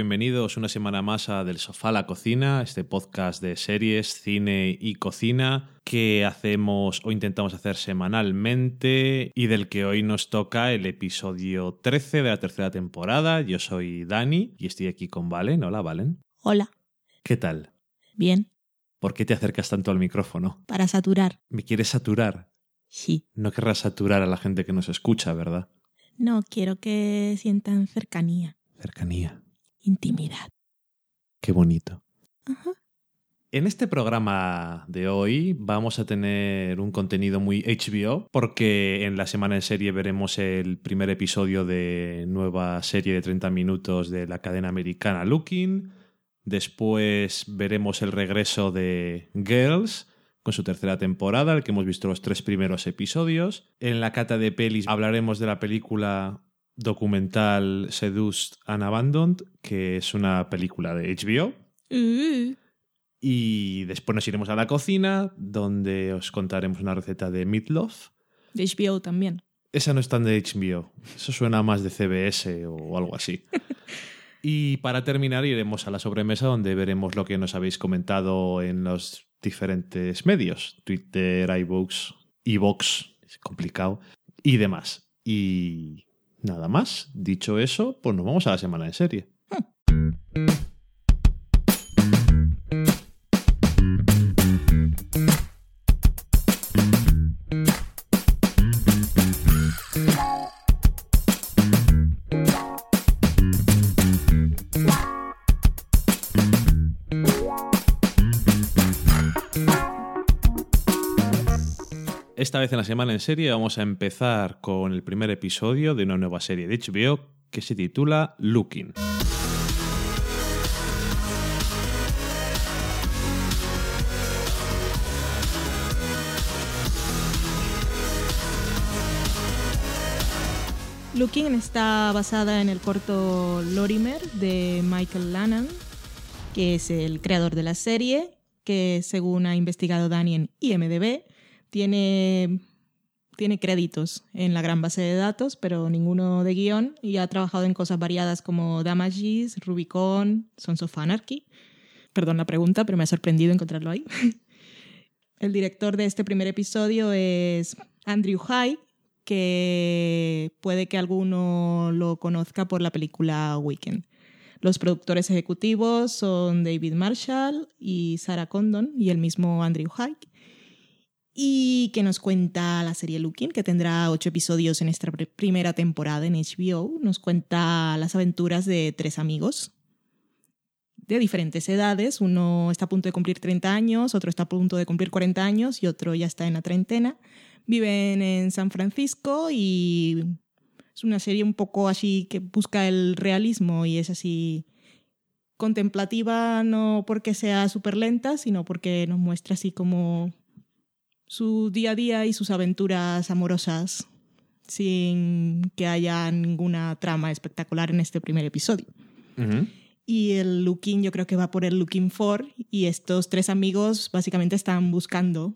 Bienvenidos una semana más a Del Sofá a la Cocina, este podcast de series, cine y cocina que hacemos o intentamos hacer semanalmente y del que hoy nos toca el episodio 13 de la tercera temporada. Yo soy Dani y estoy aquí con Valen. Hola, Valen. Hola. ¿Qué tal? Bien. ¿Por qué te acercas tanto al micrófono? Para saturar. ¿Me quieres saturar? Sí. No querrás saturar a la gente que nos escucha, ¿verdad? No, quiero que sientan cercanía. Cercanía. Intimidad. Qué bonito. Ajá. En este programa de hoy vamos a tener un contenido muy HBO porque en la semana en serie veremos el primer episodio de nueva serie de 30 minutos de la cadena americana Looking. Después veremos el regreso de Girls con su tercera temporada, el que hemos visto los tres primeros episodios. En la cata de pelis hablaremos de la película documental Seduced and Abandoned, que es una película de HBO. Uh, Y después nos iremos a la cocina, donde os contaremos una receta de meatloaf. de HBO también. Esa no es tan de HBO, eso suena más de CBS o algo así. y para terminar iremos a la sobremesa donde veremos lo que nos habéis comentado en los diferentes medios, Twitter, iBooks, iVox, es complicado, y demás. Y nada más, dicho eso, pues nos vamos a la semana en serie. Esta vez en la semana en serie vamos a empezar con el primer episodio de una nueva serie de HBO que se titula Looking. Looking está basada en el corto Lorimer de Michael Lannan, que es el creador de la serie, que según ha investigado Dani en IMDB, tiene, tiene créditos en la gran base de datos, pero ninguno de guion, y ha trabajado en cosas variadas como Damages, Rubicon, Sons of Anarchy. Perdón la pregunta, pero me ha sorprendido encontrarlo ahí. El director de este primer episodio es Andrew High, que puede que alguno lo conozca por la película Weekend. Los productores ejecutivos son David Marshall y Sarah Condon y el mismo Andrew High. Y que nos cuenta la serie Looking, que tendrá ocho episodios en esta pr- primera temporada en HBO. Nos cuenta las aventuras de tres amigos de diferentes edades. Uno está a punto de cumplir 30 años, otro está a punto de cumplir 40 años y otro ya está en la treintena. Viven en San Francisco y es una serie un poco así que busca el realismo y es así contemplativa no porque sea súper lenta, sino porque nos muestra así como su día a día y sus aventuras amorosas sin que haya ninguna trama espectacular en este primer episodio. Y el looking yo creo que va por el looking for y estos tres amigos básicamente están buscando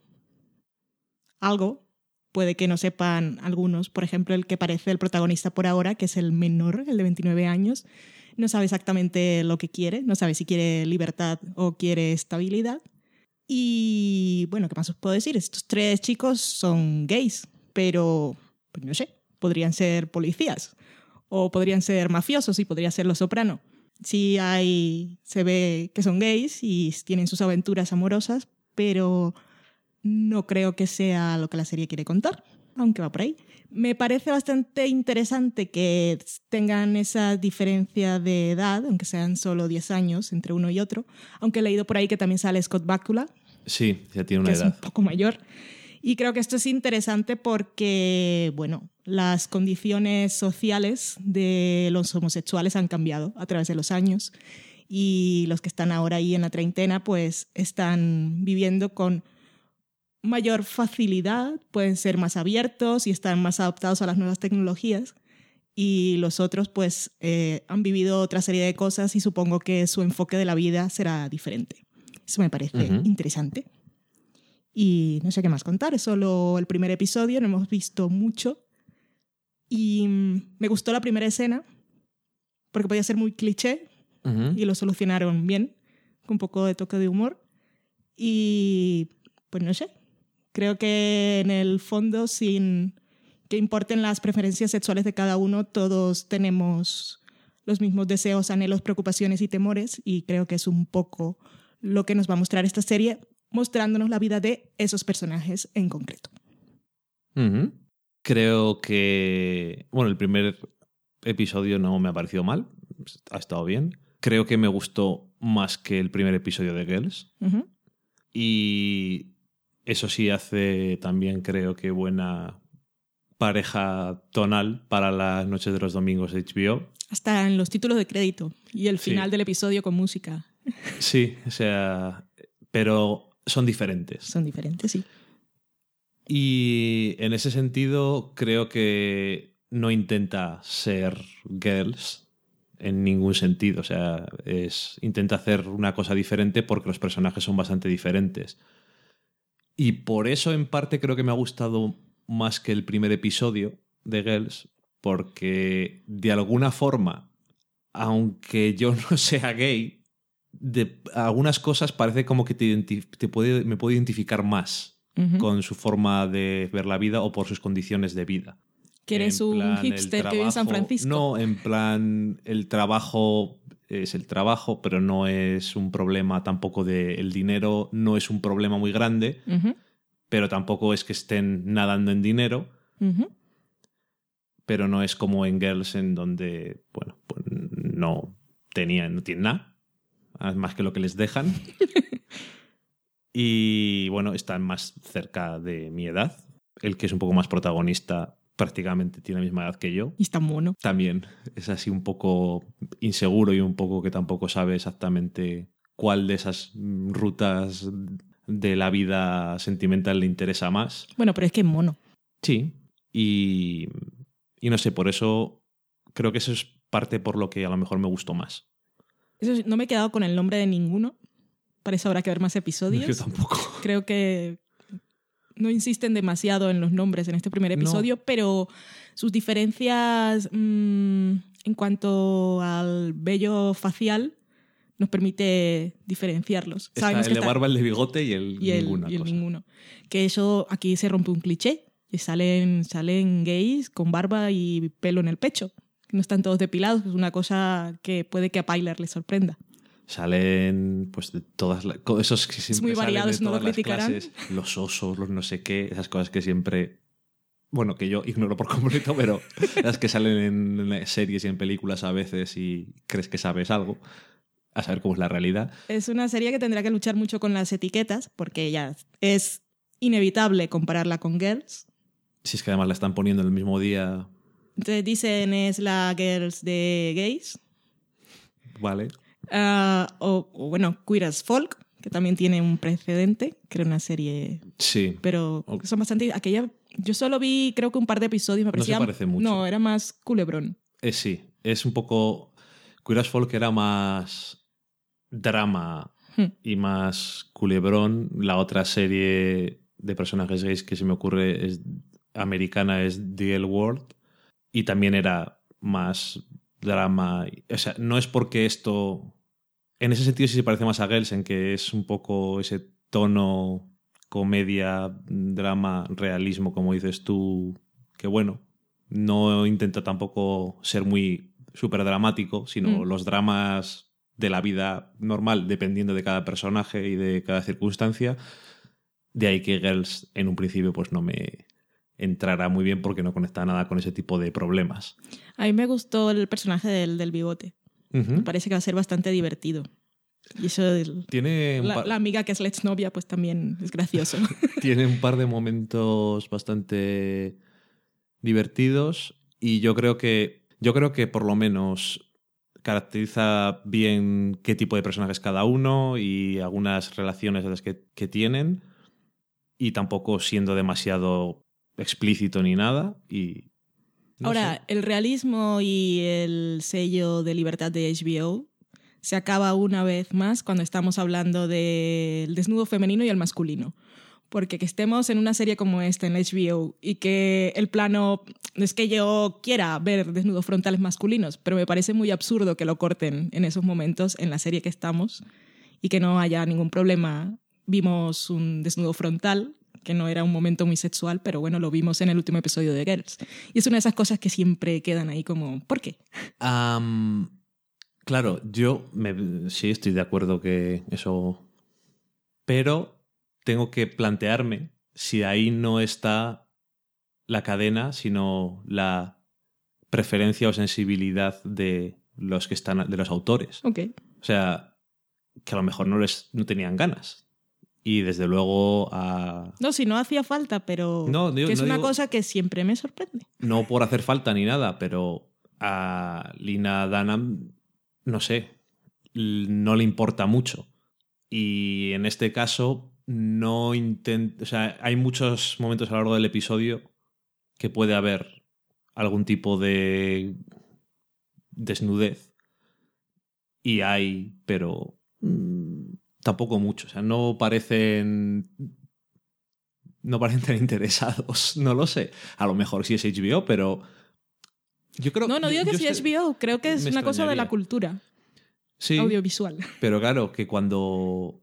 algo. Puede que no sepan algunos, por ejemplo, el que parece el protagonista por ahora, que es el menor, el de 29 años, no sabe exactamente lo que quiere, no sabe si quiere libertad o quiere estabilidad. Y bueno, ¿qué más os puedo decir? Estos tres chicos son gays, pero pues no sé, podrían ser policías o podrían ser mafiosos y podría ser los soprano. Sí hay, se ve que son gays y tienen sus aventuras amorosas, pero no creo que sea lo que la serie quiere contar, aunque va por ahí. Me parece bastante interesante que tengan esa diferencia de edad, aunque sean solo 10 años entre uno y otro, aunque he leído por ahí que también sale Scott Bakula, Sí, ya tiene una que es un edad. poco mayor. Y creo que esto es interesante porque, bueno, las condiciones sociales de los homosexuales han cambiado a través de los años y los que están ahora ahí en la treintena pues están viviendo con mayor facilidad, pueden ser más abiertos y están más adaptados a las nuevas tecnologías y los otros pues eh, han vivido otra serie de cosas y supongo que su enfoque de la vida será diferente. Eso me parece interesante. Y no sé qué más contar, es solo el primer episodio, no hemos visto mucho. Y mm, me gustó la primera escena porque podía ser muy cliché y lo solucionaron bien, con un poco de toque de humor. Y pues no sé, creo que en el fondo, sin que importen las preferencias sexuales de cada uno, todos tenemos los mismos deseos, anhelos, preocupaciones y temores y creo que es un poco lo que nos va a mostrar esta serie, mostrándonos la vida de esos personajes en concreto. Creo que, bueno, el primer episodio no me ha parecido mal, ha estado bien. Creo que me gustó más que el primer episodio de Girls. Y eso sí hace también, creo que, buena pareja tonal para las noches de los domingos de HBO. Hasta en los títulos de crédito y el final del episodio con música. Sí, o sea, pero son diferentes. Son diferentes, sí. Y en ese sentido creo que no intenta ser girls en ningún sentido. O sea, es, intenta hacer una cosa diferente porque los personajes son bastante diferentes. Y por eso en parte creo que me ha gustado más que el primer episodio de Girls, porque de alguna forma, aunque yo no sea gay, de algunas cosas parece como que te, te puede, me puedo identificar más con su forma de ver la vida o por sus condiciones de vida. Que eres un hipster que vive en San Francisco. No, en plan, el trabajo es el trabajo, pero no es un problema tampoco de el dinero, no es un problema muy grande, pero tampoco es que estén nadando en dinero. Pero no es como en Girls, en donde, bueno, pues no tenían, no tienen nada, más que lo que les dejan. Y bueno, están más cerca de mi edad. El que es un poco más protagonista prácticamente tiene la misma edad que yo. Y está mono. También es así un poco inseguro y un poco que tampoco sabe exactamente cuál de esas rutas de la vida sentimental le interesa más. Bueno, pero es que es mono. Sí. Y, y no sé, por eso creo que eso es parte por lo que a lo mejor me gustó más. Eso, no me he quedado con el nombre de ninguno, para eso habrá que ver más episodios. Yo tampoco. Creo que no insisten demasiado en los nombres en este primer episodio, pero sus diferencias mm, en cuanto al vello facial nos permite diferenciarlos. Está el de barba, el de bigote y el, y el ninguno. Que eso aquí se rompe un cliché. Y salen, salen gays con barba y pelo en el pecho. No están todos depilados, es una cosa que puede que a Pyler le sorprenda salen pues de todas las esos que siempre es muy variado, salen de no lo criticarán. Clases, los osos, los no sé qué, esas cosas que siempre bueno, que yo ignoro por completo, pero las que salen en series y en películas a veces y crees que sabes algo, a saber cómo es la realidad. Es una serie que tendrá que luchar mucho con las etiquetas, porque ya es inevitable compararla con Girls. Si es que además la están poniendo en el mismo día. Entonces dicen es la Girls de gays. Vale. Ah, o, bueno, Queer as Folk, que también tiene un precedente, creo una serie. Sí. Pero son bastante. Aquella. Yo solo vi, creo que un par de episodios, me parecía. No se parece mucho. No, era más culebrón. Eh, sí, es un poco. Queer as Folk era más drama hmm. y más culebrón. La otra serie de personajes gays que se me ocurre es americana es The L World y también era más drama. O sea, no es porque esto. En ese sentido sí se parece más a Girls, en que es un poco ese tono comedia, drama, realismo, como dices tú, que bueno, no intenta tampoco ser muy súper dramático, sino mm. los dramas de la vida normal, dependiendo de cada personaje y de cada circunstancia. De ahí que Girls en un principio pues no me, entrará muy bien porque no conecta nada con ese tipo de problemas. A mí me gustó el personaje del, del bigote. Me parece que va a ser bastante divertido. Y eso Tiene la, amiga que es la exnovia, pues también es gracioso. Tiene un par de momentos bastante divertidos y yo creo que yo creo que por lo menos caracteriza bien qué tipo de personajes cada uno y algunas relaciones las que, que tienen y tampoco siendo demasiado explícito ni nada. Y, Ahora, el realismo y el sello de libertad de HBO se acaba una vez más cuando estamos hablando del desnudo femenino y el masculino. porque que estemos en una serie como esta, en HBO, y que el plano, no es que yo quiera ver desnudos frontales masculinos, pero me parece muy absurdo que lo corten en esos momentos en la serie que estamos y que no haya ningún problema. Vimos un desnudo frontal, que no era un momento muy sexual, pero bueno, lo vimos en el último episodio de Girls. Y es una de esas cosas que siempre quedan ahí como, ¿por qué? Claro, yo me- sí estoy de acuerdo que eso... Pero tengo que plantearme si ahí no está la cadena, sino la preferencia o sensibilidad de los que están, de los autores. Ok. O sea, que a lo mejor no les no tenían ganas. Y desde luego a, No, si no hacía falta, pero No, digo- que es no una digo- cosa que siempre me sorprende. no por hacer falta ni nada, pero a Lina Dunham, no sé, no le importa mucho. Y en este caso, no intenta. O sea, hay muchos momentos a lo largo del episodio que puede haber algún tipo de desnudez. Y hay, pero mm, tampoco mucho. O sea, no parecen. No parecen tan interesados. No lo sé. A lo mejor sí es HBO, pero. Yo creo No, no digo yo que sea estoy- HBO, creo que es una cosa de la cultura Sí, audiovisual. pero claro, que cuando.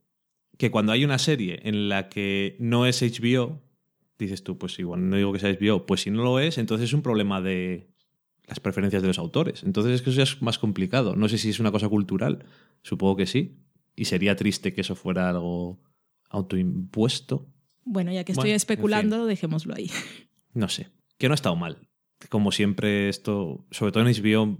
Que cuando hay una serie en la que no es HBO, dices tú, pues igual no digo que sea HBO, pues si no lo es, entonces es un problema de las preferencias de los autores. Entonces es que eso ya es más complicado. No sé si es una cosa cultural, supongo que sí. Y sería triste que eso fuera algo autoimpuesto. Bueno, ya que estoy Bueno, en especulando, dejémoslo ahí. No sé. Que no ha estado mal. Como siempre, esto, sobre todo en HBO,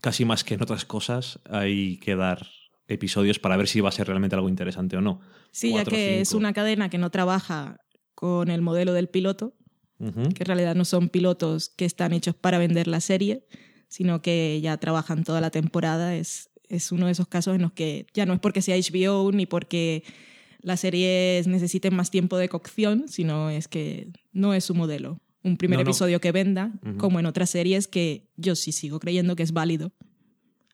casi más que en otras cosas, hay que dar episodios para ver si va a ser realmente algo interesante o no. Sí, ya que es una cadena que no trabaja con el modelo del piloto, que en realidad no son pilotos que están hechos para vender la serie, sino que ya trabajan toda la temporada. Es, es uno de esos casos en los que ya no es porque sea HBO ni porque las series necesiten más tiempo de cocción, sino es que no es su modelo. Un primer No, no. episodio que venda, como en otras series que yo sí sigo creyendo que es válido.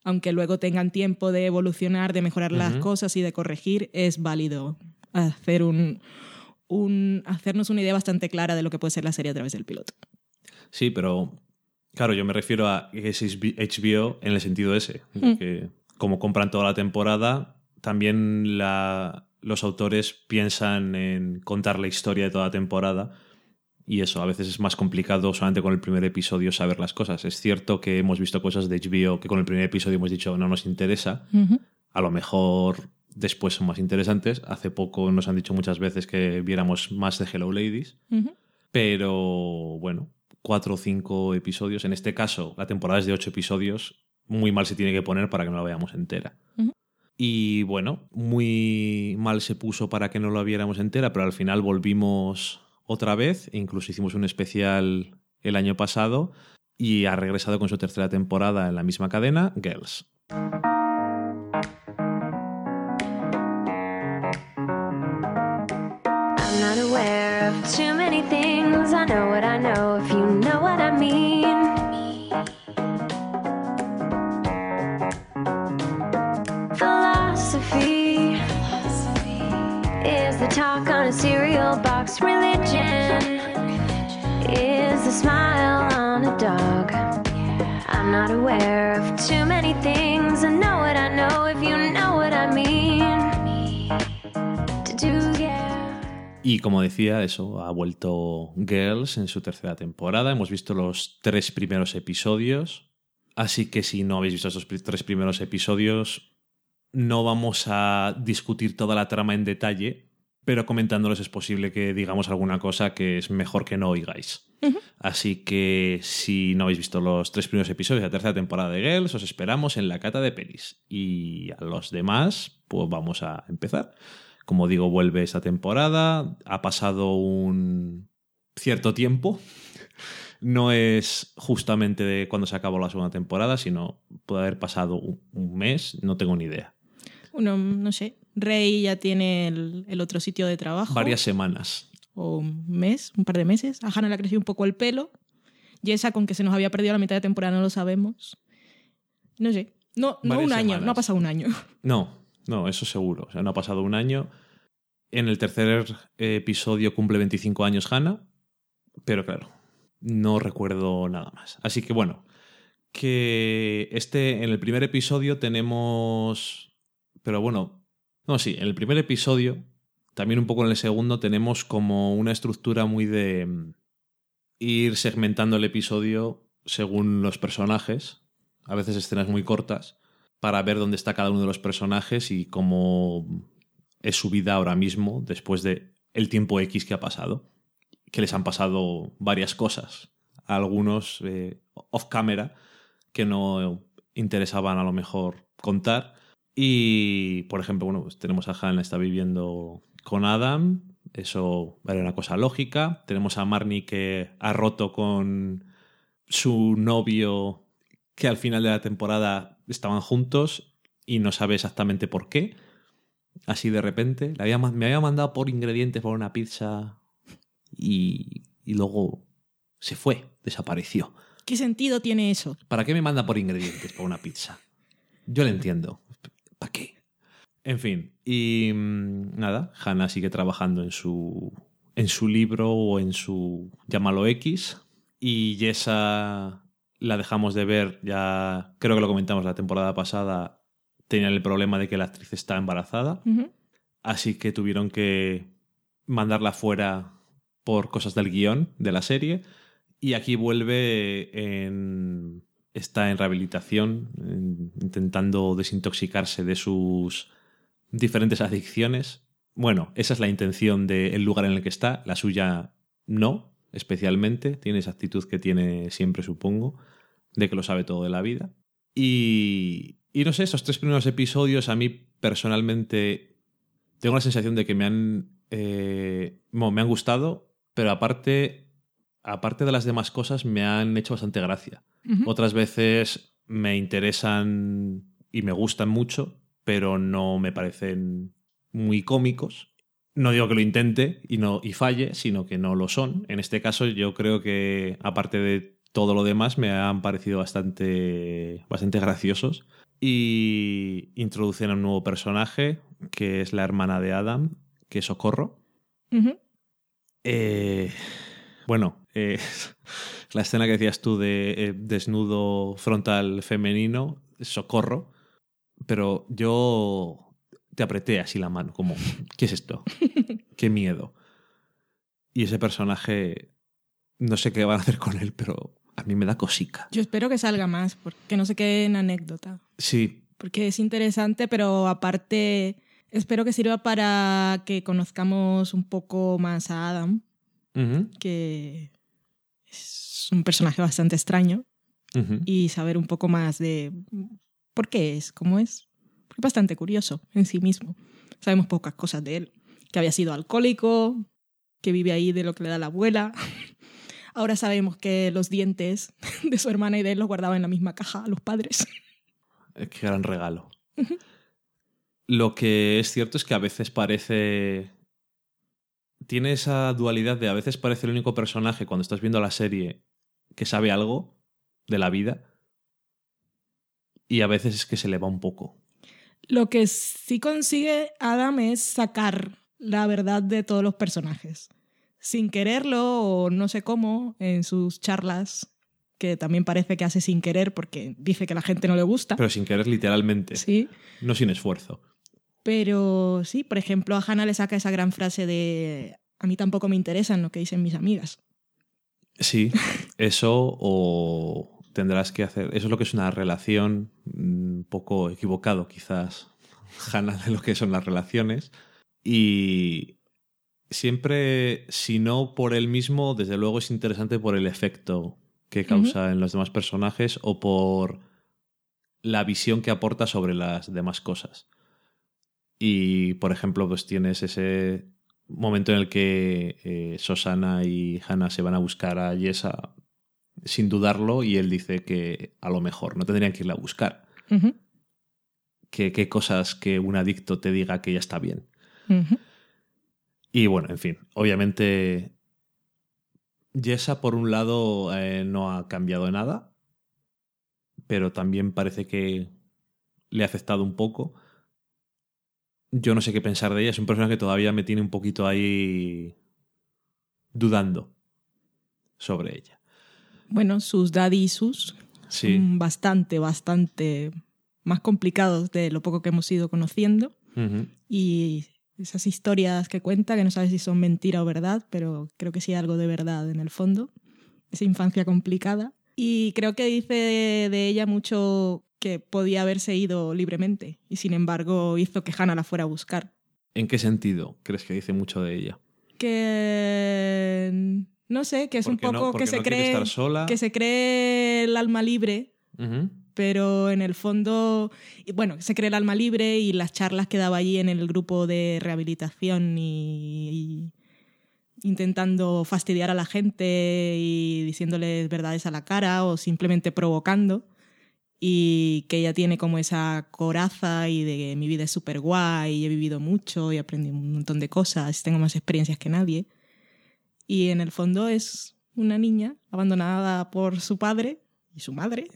Aunque luego tengan tiempo de evolucionar, de mejorar las cosas y de corregir, es válido hacer un, un, hacernos una idea bastante clara de lo que puede ser la serie a través del piloto. Sí, pero claro, yo me refiero a que es HBO en el sentido ese, de Mm. que como compran toda la temporada, también la- los autores piensan en contar la historia de toda la temporada y eso a veces es más complicado solamente con el primer episodio saber las cosas. Es cierto que hemos visto cosas de HBO que con el primer episodio hemos dicho no nos interesa, a lo mejor después son más interesantes. Hace poco nos han dicho muchas veces que viéramos más de Hello Ladies. Pero bueno, cuatro o cinco episodios. En este caso, la temporada es de ocho episodios. Muy mal se tiene que poner para que no la veamos entera. Y bueno, muy mal se puso para que no la viéramos entera, pero al final volvimos otra vez. e Incluso hicimos un especial el año pasado y ha regresado con su tercera temporada en la misma cadena, Girls. I'm not aware of too many things. I know what I know, if you know what I mean. Y como decía, eso, ha vuelto Girls en su tercera temporada. Hemos visto los tres primeros episodios. Así que si no habéis visto esos tres primeros episodios, no vamos a discutir toda la trama en detalle, pero comentándolos es posible que digamos alguna cosa que es mejor que no oigáis. Así que si no habéis visto los tres primeros episodios de la tercera temporada de Girls, os esperamos en la cata de pelis. Y a los demás, pues vamos a empezar. Como digo, vuelve esta temporada. Ha pasado un cierto tiempo. No es justamente de cuando se acabó la segunda temporada, sino puede haber pasado un, un mes, no tengo ni idea. Uno, no sé, Rey ya tiene el, el otro sitio de trabajo. Varias semanas. O un mes, un par de meses. A Hannah le ha crecido un poco el pelo. Yesa, con que se nos había perdido la mitad de temporada, no lo sabemos. No sé. No, no un año, no ha pasado un año. No, no, eso seguro. O sea, no ha pasado un año. En el tercer episodio cumple 25 años Hannah, pero claro, no recuerdo nada más. Así que bueno, que este, en el primer episodio tenemos... Pero bueno, no, sí, en el primer episodio, también un poco en el segundo, tenemos como una estructura muy de mm, ir segmentando el episodio según los personajes, a veces escenas muy cortas, para ver dónde está cada uno de los personajes y cómo es su vida ahora mismo después de el tiempo X que ha pasado, que les han pasado varias cosas, algunos eh, off camera que no interesaban a lo mejor contar. Y, por ejemplo, bueno, pues tenemos a Hannah está viviendo con Adam, eso vale una cosa lógica. Tenemos a Marnie que ha roto con su novio que al final de la temporada estaban juntos y no sabe exactamente por qué. Así de repente. me había mandado por ingredientes para una pizza y, y luego se fue, desapareció. ¿Qué sentido tiene eso? ¿Para qué me manda por ingredientes para una pizza? Yo lo entiendo. ¿Para qué? En fin, y mm, nada, Hannah sigue trabajando en su, en su libro o en su llámalo X. Y Jessa la dejamos de ver, ya creo que lo comentamos la temporada pasada, tenía el problema de que la actriz está embarazada. Así que tuvieron que mandarla fuera por cosas del guion de la serie. Y aquí vuelve en. Está en rehabilitación, intentando desintoxicarse de sus diferentes adicciones. Bueno, esa es la intención del lugar en el que está. La suya no, especialmente. Tiene esa actitud que tiene siempre, supongo, de que lo sabe todo de la vida. Y, y no sé, esos tres primeros episodios a mí personalmente tengo la sensación de que me han, eh, me han gustado, pero aparte aparte de las demás cosas, me han hecho bastante gracia. Otras veces me interesan y me gustan mucho, pero no me parecen muy cómicos. No digo que lo intente y, no, y falle, sino que no lo son. En este caso, yo creo que, aparte de todo lo demás, me han parecido bastante, bastante graciosos. Y introducen a un nuevo personaje, que es la hermana de Adam, que es Socorro. eh, bueno, eh, la escena que decías tú de eh, desnudo frontal femenino, socorro, pero yo te apreté así la mano, como, ¿qué es esto? ¿Qué miedo? Y ese personaje, no sé qué van a hacer con él, pero a mí me da cosica. Yo espero que salga más, porque no se quede en anécdota. Sí. Porque es interesante, pero aparte espero que sirva para que conozcamos un poco más a Adam que es un personaje bastante extraño, y saber un poco más de por qué es, cómo es. Es bastante curioso en sí mismo. Sabemos pocas cosas de él. Que había sido alcohólico, que vive ahí de lo que le da la abuela. Ahora sabemos que los dientes de su hermana y de él los guardaba en la misma caja a los padres. Qué gran regalo. Lo que es cierto es que a veces parece tiene esa dualidad de a veces parece el único personaje cuando estás viendo la serie que sabe algo de la vida y a veces es que se le va un poco. Lo que sí consigue Adam es sacar la verdad de todos los personajes. Sin quererlo o no sé cómo, en sus charlas, que también parece que hace sin querer porque dice que la gente no le gusta. Pero sin querer literalmente. Sí. No sin esfuerzo. Pero sí, por ejemplo, a Hannah le saca esa gran frase de a mí tampoco me interesan lo que dicen mis amigas. Sí, eso o tendrás que hacer. Eso es lo que es una relación un mm, poco equivocado, quizás, Hannah, de lo que son las relaciones. Y siempre, si no por él mismo, desde luego es interesante por el efecto que causa en los demás personajes o por la visión que aporta sobre las demás cosas. Y, por ejemplo, pues tienes ese momento en el que eh, Susana y Hannah se van a buscar a Yesa sin dudarlo y él dice que a lo mejor no tendrían que irla a buscar. que, qué cosas que un adicto te diga que ya está bien. Y bueno, en fin, obviamente Yesa por un lado eh, no ha cambiado nada, pero también parece que le ha afectado un poco yo no sé qué pensar de ella. Es un personaje que todavía me tiene un poquito ahí dudando sobre ella. Bueno, sus daddy issues Sí. son bastante, bastante más complicados de lo poco que hemos ido conociendo. Y esas historias que cuenta, que no sabes si son mentira o verdad, pero creo que sí hay algo de verdad en el fondo. Esa infancia complicada. Y creo que dice de ella mucho que podía haberse ido libremente y sin embargo hizo que Hannah la fuera a buscar. ¿En qué sentido crees que dice mucho de ella? Que no sé, que es un no- poco que se no cree estar sola. que se cree el alma libre pero en el fondo, bueno, se cree el alma libre y las charlas que daba allí en el grupo de rehabilitación y, y intentando fastidiar a la gente y diciéndoles verdades a la cara o simplemente provocando y que ella tiene como esa coraza y de que mi vida es súper guay y he vivido mucho y aprendí un montón de cosas, tengo más experiencias que nadie. Y en el fondo es una niña abandonada por su padre y su madre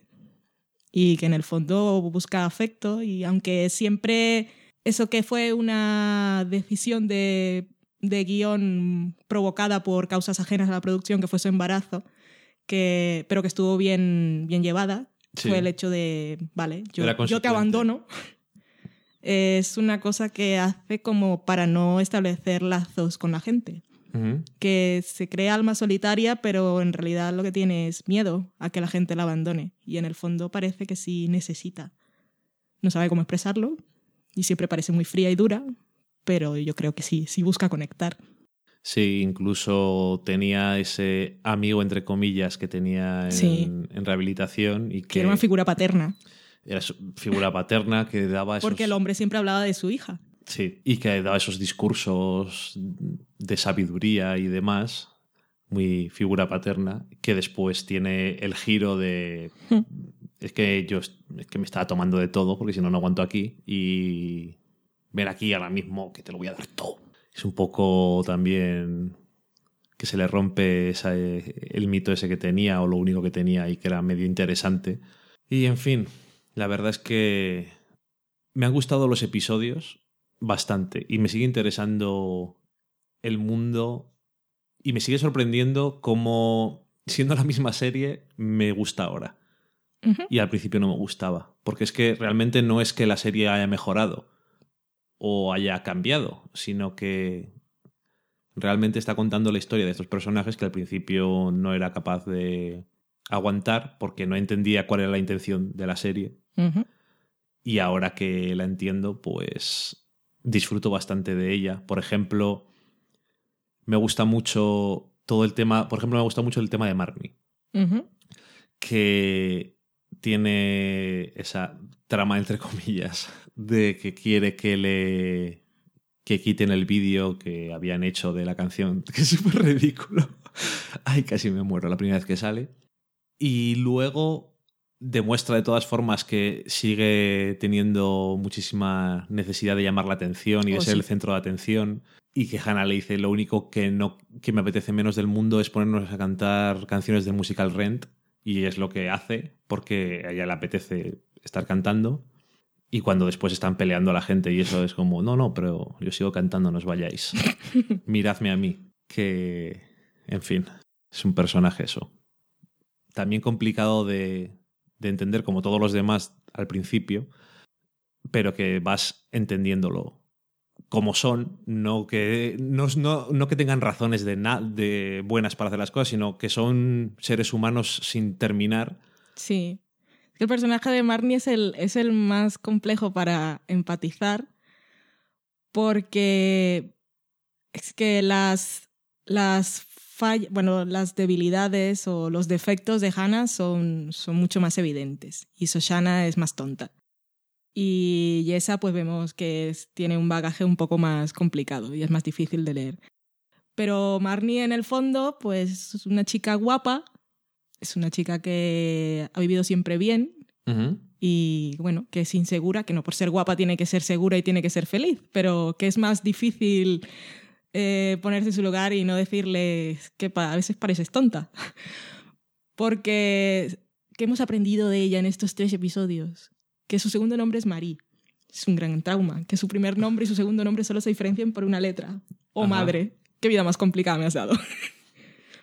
y que en el fondo busca afecto y aunque siempre eso que fue una decisión de, de guion provocada por causas ajenas a la producción, que fue su embarazo, que, pero que estuvo bien, bien llevada, Sí. fue el hecho de, vale, yo, te abandono. Es una cosa que hace como para no establecer lazos con la gente que se cree alma solitaria, pero en realidad lo que tiene es miedo a que la gente la abandone. Y en el fondo parece que sí necesita. No sabe cómo expresarlo y siempre parece muy fría y dura, pero yo creo que sí, sí busca conectar. Sí, incluso tenía ese amigo, entre comillas, que tenía en, Sí. en rehabilitación y Que que era una figura paterna, era su figura paterna que daba esos, porque el hombre siempre hablaba de su hija. sí, y que daba esos discursos de sabiduría y demás, muy figura paterna, que después tiene el giro de Hmm. es que yo es que me estaba tomando de todo porque si no no aguanto aquí y ven aquí ahora mismo que te lo voy a dar todo. Es un poco también que se le rompe esa- el mito ese que tenía o lo único que tenía y que era medio interesante. Y en fin, la verdad es que me han gustado los episodios bastante y me sigue interesando el mundo y me sigue sorprendiendo cómo, siendo la misma serie, me gusta ahora y al principio no me gustaba. Porque es que realmente no es que la serie haya mejorado o haya cambiado, sino que realmente está contando la historia de estos personajes que al principio no era capaz de aguantar porque no entendía cuál era la intención de la serie. Y ahora que la entiendo, pues disfruto bastante de ella. Por ejemplo, me gusta mucho todo el tema, por ejemplo, me gusta mucho el tema de Marnie que tiene esa trama, entre comillas, de que quiere que le que quiten el vídeo que habían hecho de la canción, que es súper ridículo. Ay, casi me muero la primera vez que sale. Y luego demuestra de todas formas que sigue teniendo muchísima necesidad de llamar la atención y de Oh, ser sí. el centro de atención. Y que Hannah le dice, lo único que, no, que me apetece menos del mundo es ponernos a cantar canciones del musical Rent. Y es lo que hace, porque a ella le apetece estar cantando. Y cuando después están peleando a la gente y eso es como, no, no, pero yo sigo cantando, no os vayáis. Miradme a mí. Que, en fin, es un personaje eso. También complicado de, de entender como todos los demás al principio, pero que vas entendiéndolo como son, no que, no, no, no que tengan razones de, na- de buenas para hacer las cosas, sino que son seres humanos sin terminar. Sí. El personaje de Marnie es el, es el más complejo para empatizar porque es que las, las, fall- bueno, las debilidades o los defectos de Hannah son, son mucho más evidentes y Shoshana es más tonta. Y Yesa pues vemos que tiene un bagaje un poco más complicado y es más difícil de leer. Pero Marnie en el fondo pues es una chica guapa, es una chica que ha vivido siempre bien y bueno, que es insegura, que no por ser guapa tiene que ser segura y tiene que ser feliz, pero que es más difícil eh, ponerse en su lugar y no decirle que a veces pareces tonta. Porque, ¿qué hemos aprendido de ella en estos tres episodios? Que su segundo nombre es Marie. Es un gran trauma, que su primer nombre y su segundo nombre solo se diferencien por una letra. Oh, Ajá. madre, qué vida más complicada me has dado.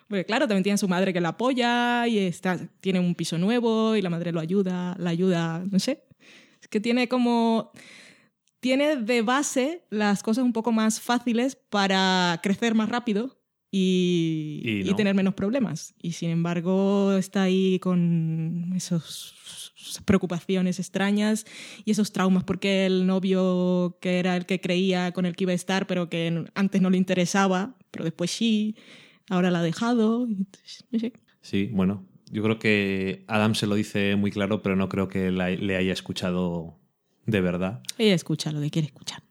Porque claro, también tiene su madre que la apoya y está, tiene un piso nuevo y la madre lo ayuda, la ayuda, no sé. Es que tiene como... Tiene de base las cosas un poco más fáciles para crecer más rápido y, Y tener menos problemas. Y sin embargo está ahí con esos preocupaciones extrañas y esos traumas porque el novio que era el que creía con el que iba a estar pero que antes no le interesaba pero después sí ahora la ha dejado no sé. Sí, bueno, yo creo que Adam se lo dice muy claro, pero no creo que la- le haya escuchado de verdad. ella escucha lo que quiere escuchar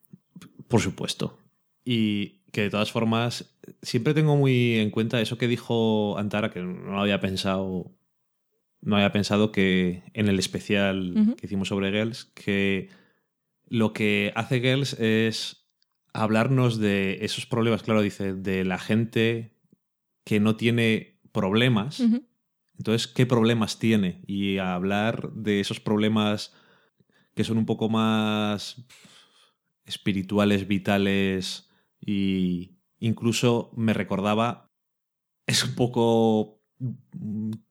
Por supuesto. Y que de todas formas, siempre tengo muy en cuenta eso que dijo Antara, que no había pensado. No había pensado que en el especial que hicimos sobre Girls, que lo que hace Girls es hablarnos de esos problemas, claro, dice, de la gente que no tiene problemas. Entonces, ¿qué problemas tiene? Y a hablar de esos problemas que son un poco más espirituales, vitales y incluso me recordaba, es un poco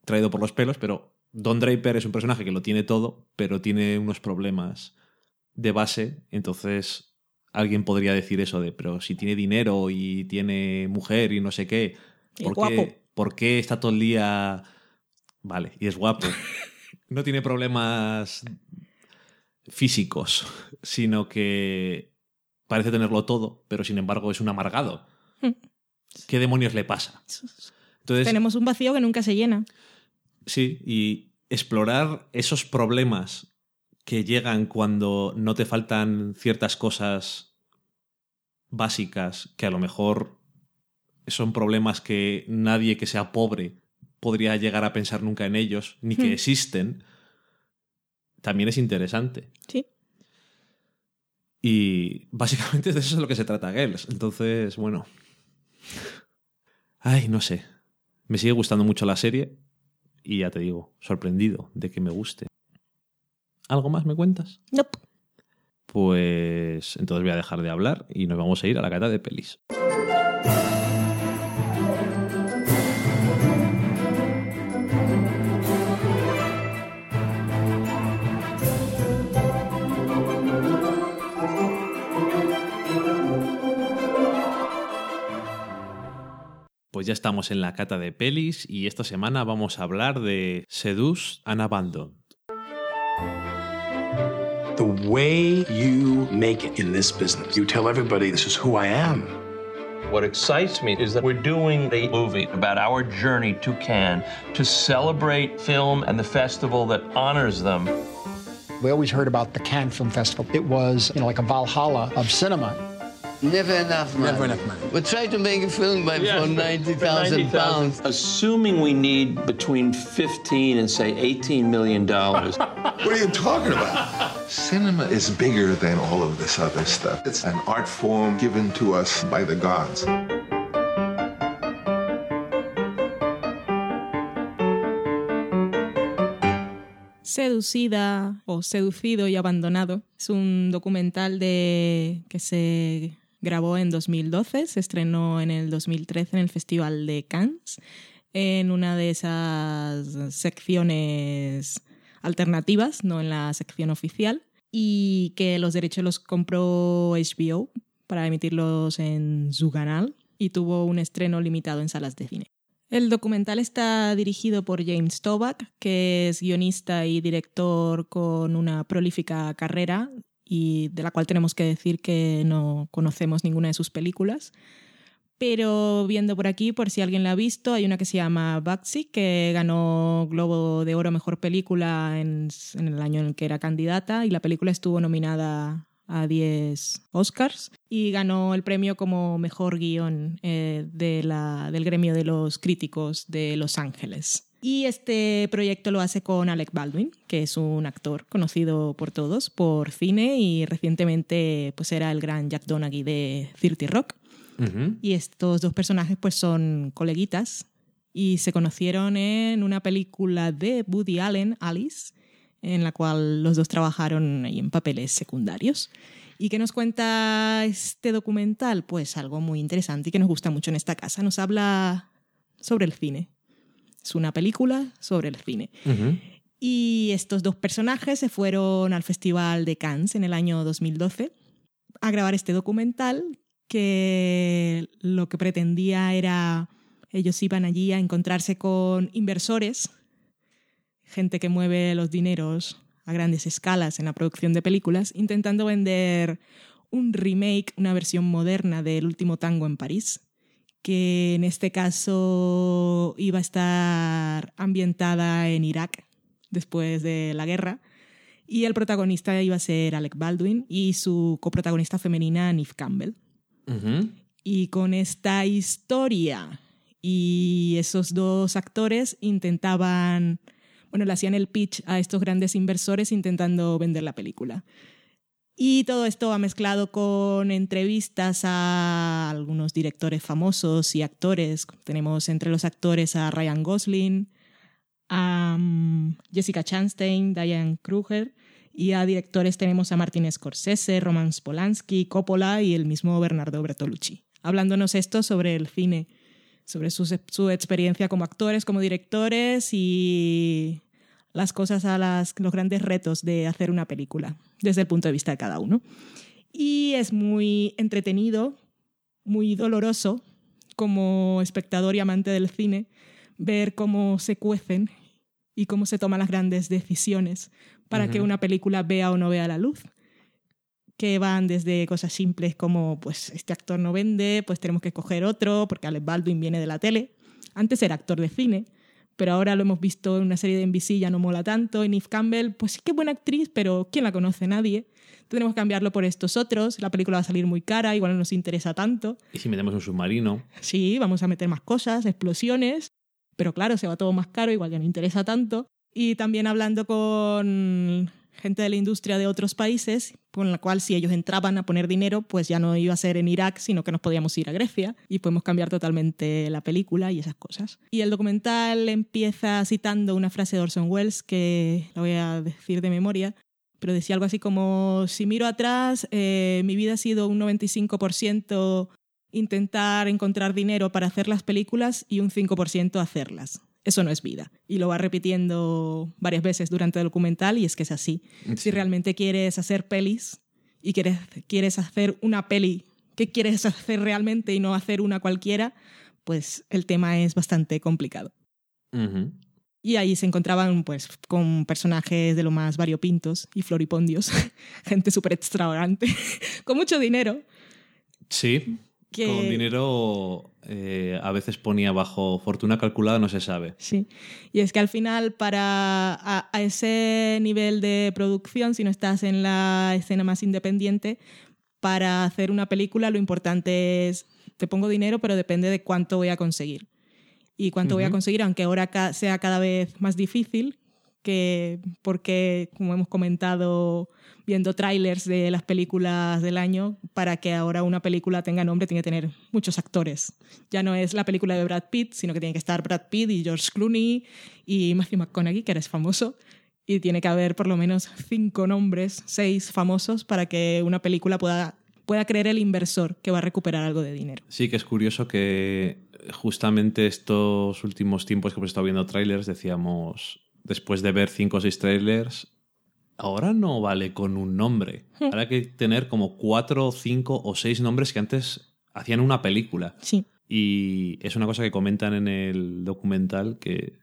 traído por los pelos, pero Don Draper es un personaje que lo tiene todo, pero tiene unos problemas de base, entonces alguien podría decir eso de, pero si tiene dinero y tiene mujer y no sé qué, ¿por, guapo. qué, por qué está todo el día... Vale, y es guapo. No tiene problemas físicos, sino que parece tenerlo todo, pero sin embargo es un amargado. ¿Qué demonios le pasa? Entonces, tenemos un vacío que nunca se llena sí, y explorar esos problemas que llegan cuando no te faltan ciertas cosas básicas que a lo mejor son problemas que nadie que sea pobre podría llegar a pensar nunca en ellos, ni que Hmm. existen, también es interesante. sí Y básicamente de eso es de lo que se trata Girls. Entonces, bueno. Ay, no sé. Me sigue gustando mucho la serie. Y ya te digo, sorprendido de que me guste. ¿Algo más me cuentas? Nope. Pues entonces voy a dejar de hablar y nos vamos a ir a la cata de pelis. Pues ya estamos en la cata de pelis y esta semana vamos a hablar de Seduce and Abandoned. The way you make it in this business, you tell everybody this is who I am. What excites me is that we're doing a movie about our journey to Cannes to celebrate film and the festival that honors them. We always heard about the Cannes Film Festival. It was, you know, like a Valhalla of cinema. Never enough money. Never enough money. We tried to make a film by for 90,000 pounds. Assuming we need between 15 and say 18 million dollars. What are you talking about? Cinema is bigger than all of this other stuff. It's an art form given to us by the gods. Seducida o Seducido y Abandonado es un documental de que se grabó en 2012, se estrenó en el 2013 en el Festival de Cannes, en una de esas secciones alternativas, no en la sección oficial, y que los derechos los compró HBO para emitirlos en su canal y tuvo un estreno limitado en salas de cine. El documental está dirigido por James Toback, que es guionista y director con una prolífica carrera y de la cual tenemos que decir que no conocemos ninguna de sus películas. Pero viendo por aquí, por si alguien la ha visto, hay una que se llama Bugsy, que ganó Globo de Oro Mejor Película en, el año en que era candidata y la película estuvo nominada a 10 Oscars y ganó el premio como mejor guion eh, de la- del gremio de los críticos de Los Ángeles. Y este proyecto lo hace con Alec Baldwin, que es un actor conocido por todos por cine y recientemente pues era el gran Jack Donaghy de 30 Rock. Y estos dos personajes pues son coleguitas y se conocieron en una película de Woody Allen, Alice, en la cual los dos trabajaron ahí en papeles secundarios. ¿Y qué nos cuenta este documental? Pues algo muy interesante y que nos gusta mucho en esta casa. Nos habla sobre el cine. Es una película sobre el cine. Y estos dos personajes se fueron al Festival de Cannes en el año 2012 a grabar este documental que lo que pretendía era, ellos iban allí a encontrarse con inversores, gente que mueve los dineros a grandes escalas en la producción de películas, intentando vender un remake, una versión moderna del último tango en París, que en este caso iba a estar ambientada en Irak después de la guerra. Y el protagonista iba a ser Alec Baldwin y su coprotagonista femenina, Neve Campbell. Y con esta historia y esos dos actores intentaban, bueno, le hacían el pitch a estos grandes inversores intentando vender la película. Y todo esto va mezclado con entrevistas a algunos directores famosos y actores. Tenemos entre los actores a Ryan Gosling, a mm, Jessica Chastain, Diane Kruger y a directores tenemos a Martin Scorsese, Roman Polanski, Coppola y el mismo Bernardo Bertolucci. Hablándonos esto sobre el cine, sobre su, experiencia como actores, como directores y las cosas a las, los grandes retos de hacer una película desde el punto de vista de cada uno. Y es muy entretenido, muy doloroso como espectador y amante del cine ver cómo se cuecen y cómo se toman las grandes decisiones para que una película vea o no vea la luz. Que van desde cosas simples como, pues, este actor no vende, pues tenemos que escoger otro, porque Alec Baldwin viene de la tele. Antes era actor de cine, pero ahora lo hemos visto en una serie de NBC, ya no mola tanto. Y Neve Campbell, pues sí que buena actriz, pero ¿quién la conoce? Nadie. Tenemos que cambiarlo por estos otros. La película va a salir muy cara, igual no nos interesa tanto. ¿Y si metemos un submarino? Sí, vamos a meter más cosas, explosiones. Pero claro, se va todo más caro, igual ya no interesa tanto y también hablando con gente de la industria de otros países, con la cual si ellos entraban a poner dinero, pues ya no iba a ser en Irak, sino que nos podíamos ir a Grecia y podemos cambiar totalmente la película y esas cosas. Y el documental empieza citando una frase de Orson Welles que la voy a decir de memoria, pero decía algo así como, si miro atrás, eh, mi vida ha sido un 95% intentar encontrar dinero para hacer las películas y un 5% hacerlas eso no es vida. Y lo va repitiendo varias veces durante el documental y es que es así. Si realmente quieres hacer pelis y quieres, quieres hacer una peli que quieres hacer realmente y no hacer una cualquiera, pues el tema es bastante complicado. Y ahí se encontraban pues con personajes de lo más variopintos y floripondios, gente súper extravagante, con mucho dinero. Sí, con dinero eh, a veces ponía bajo fortuna calculada, no se sabe. Sí, y es que al final para a, ese nivel de producción, si no estás en la escena más independiente, para hacer una película lo importante es, te pongo dinero, pero depende de cuánto voy a conseguir. Y cuánto voy a conseguir, aunque ahora sea cada vez más difícil, que porque, como hemos comentado, viendo trailers de las películas del año, para que ahora una película tenga nombre tiene que tener muchos actores. Ya no es la película de Brad Pitt, sino que tiene que estar Brad Pitt y George Clooney y Matthew McConaughey, que eres famoso. Y tiene que haber por lo menos cinco nombres, seis famosos, para que una película pueda, pueda creer el inversor que va a recuperar algo de dinero. Sí, que es curioso que justamente estos últimos tiempos que hemos estado viendo trailers decíamos después de ver cinco o seis trailers, ahora no vale con un nombre. Hmm. Ahora hay que tener como cuatro, cinco o seis nombres que antes hacían una película. Sí. Y es una cosa que comentan en el documental que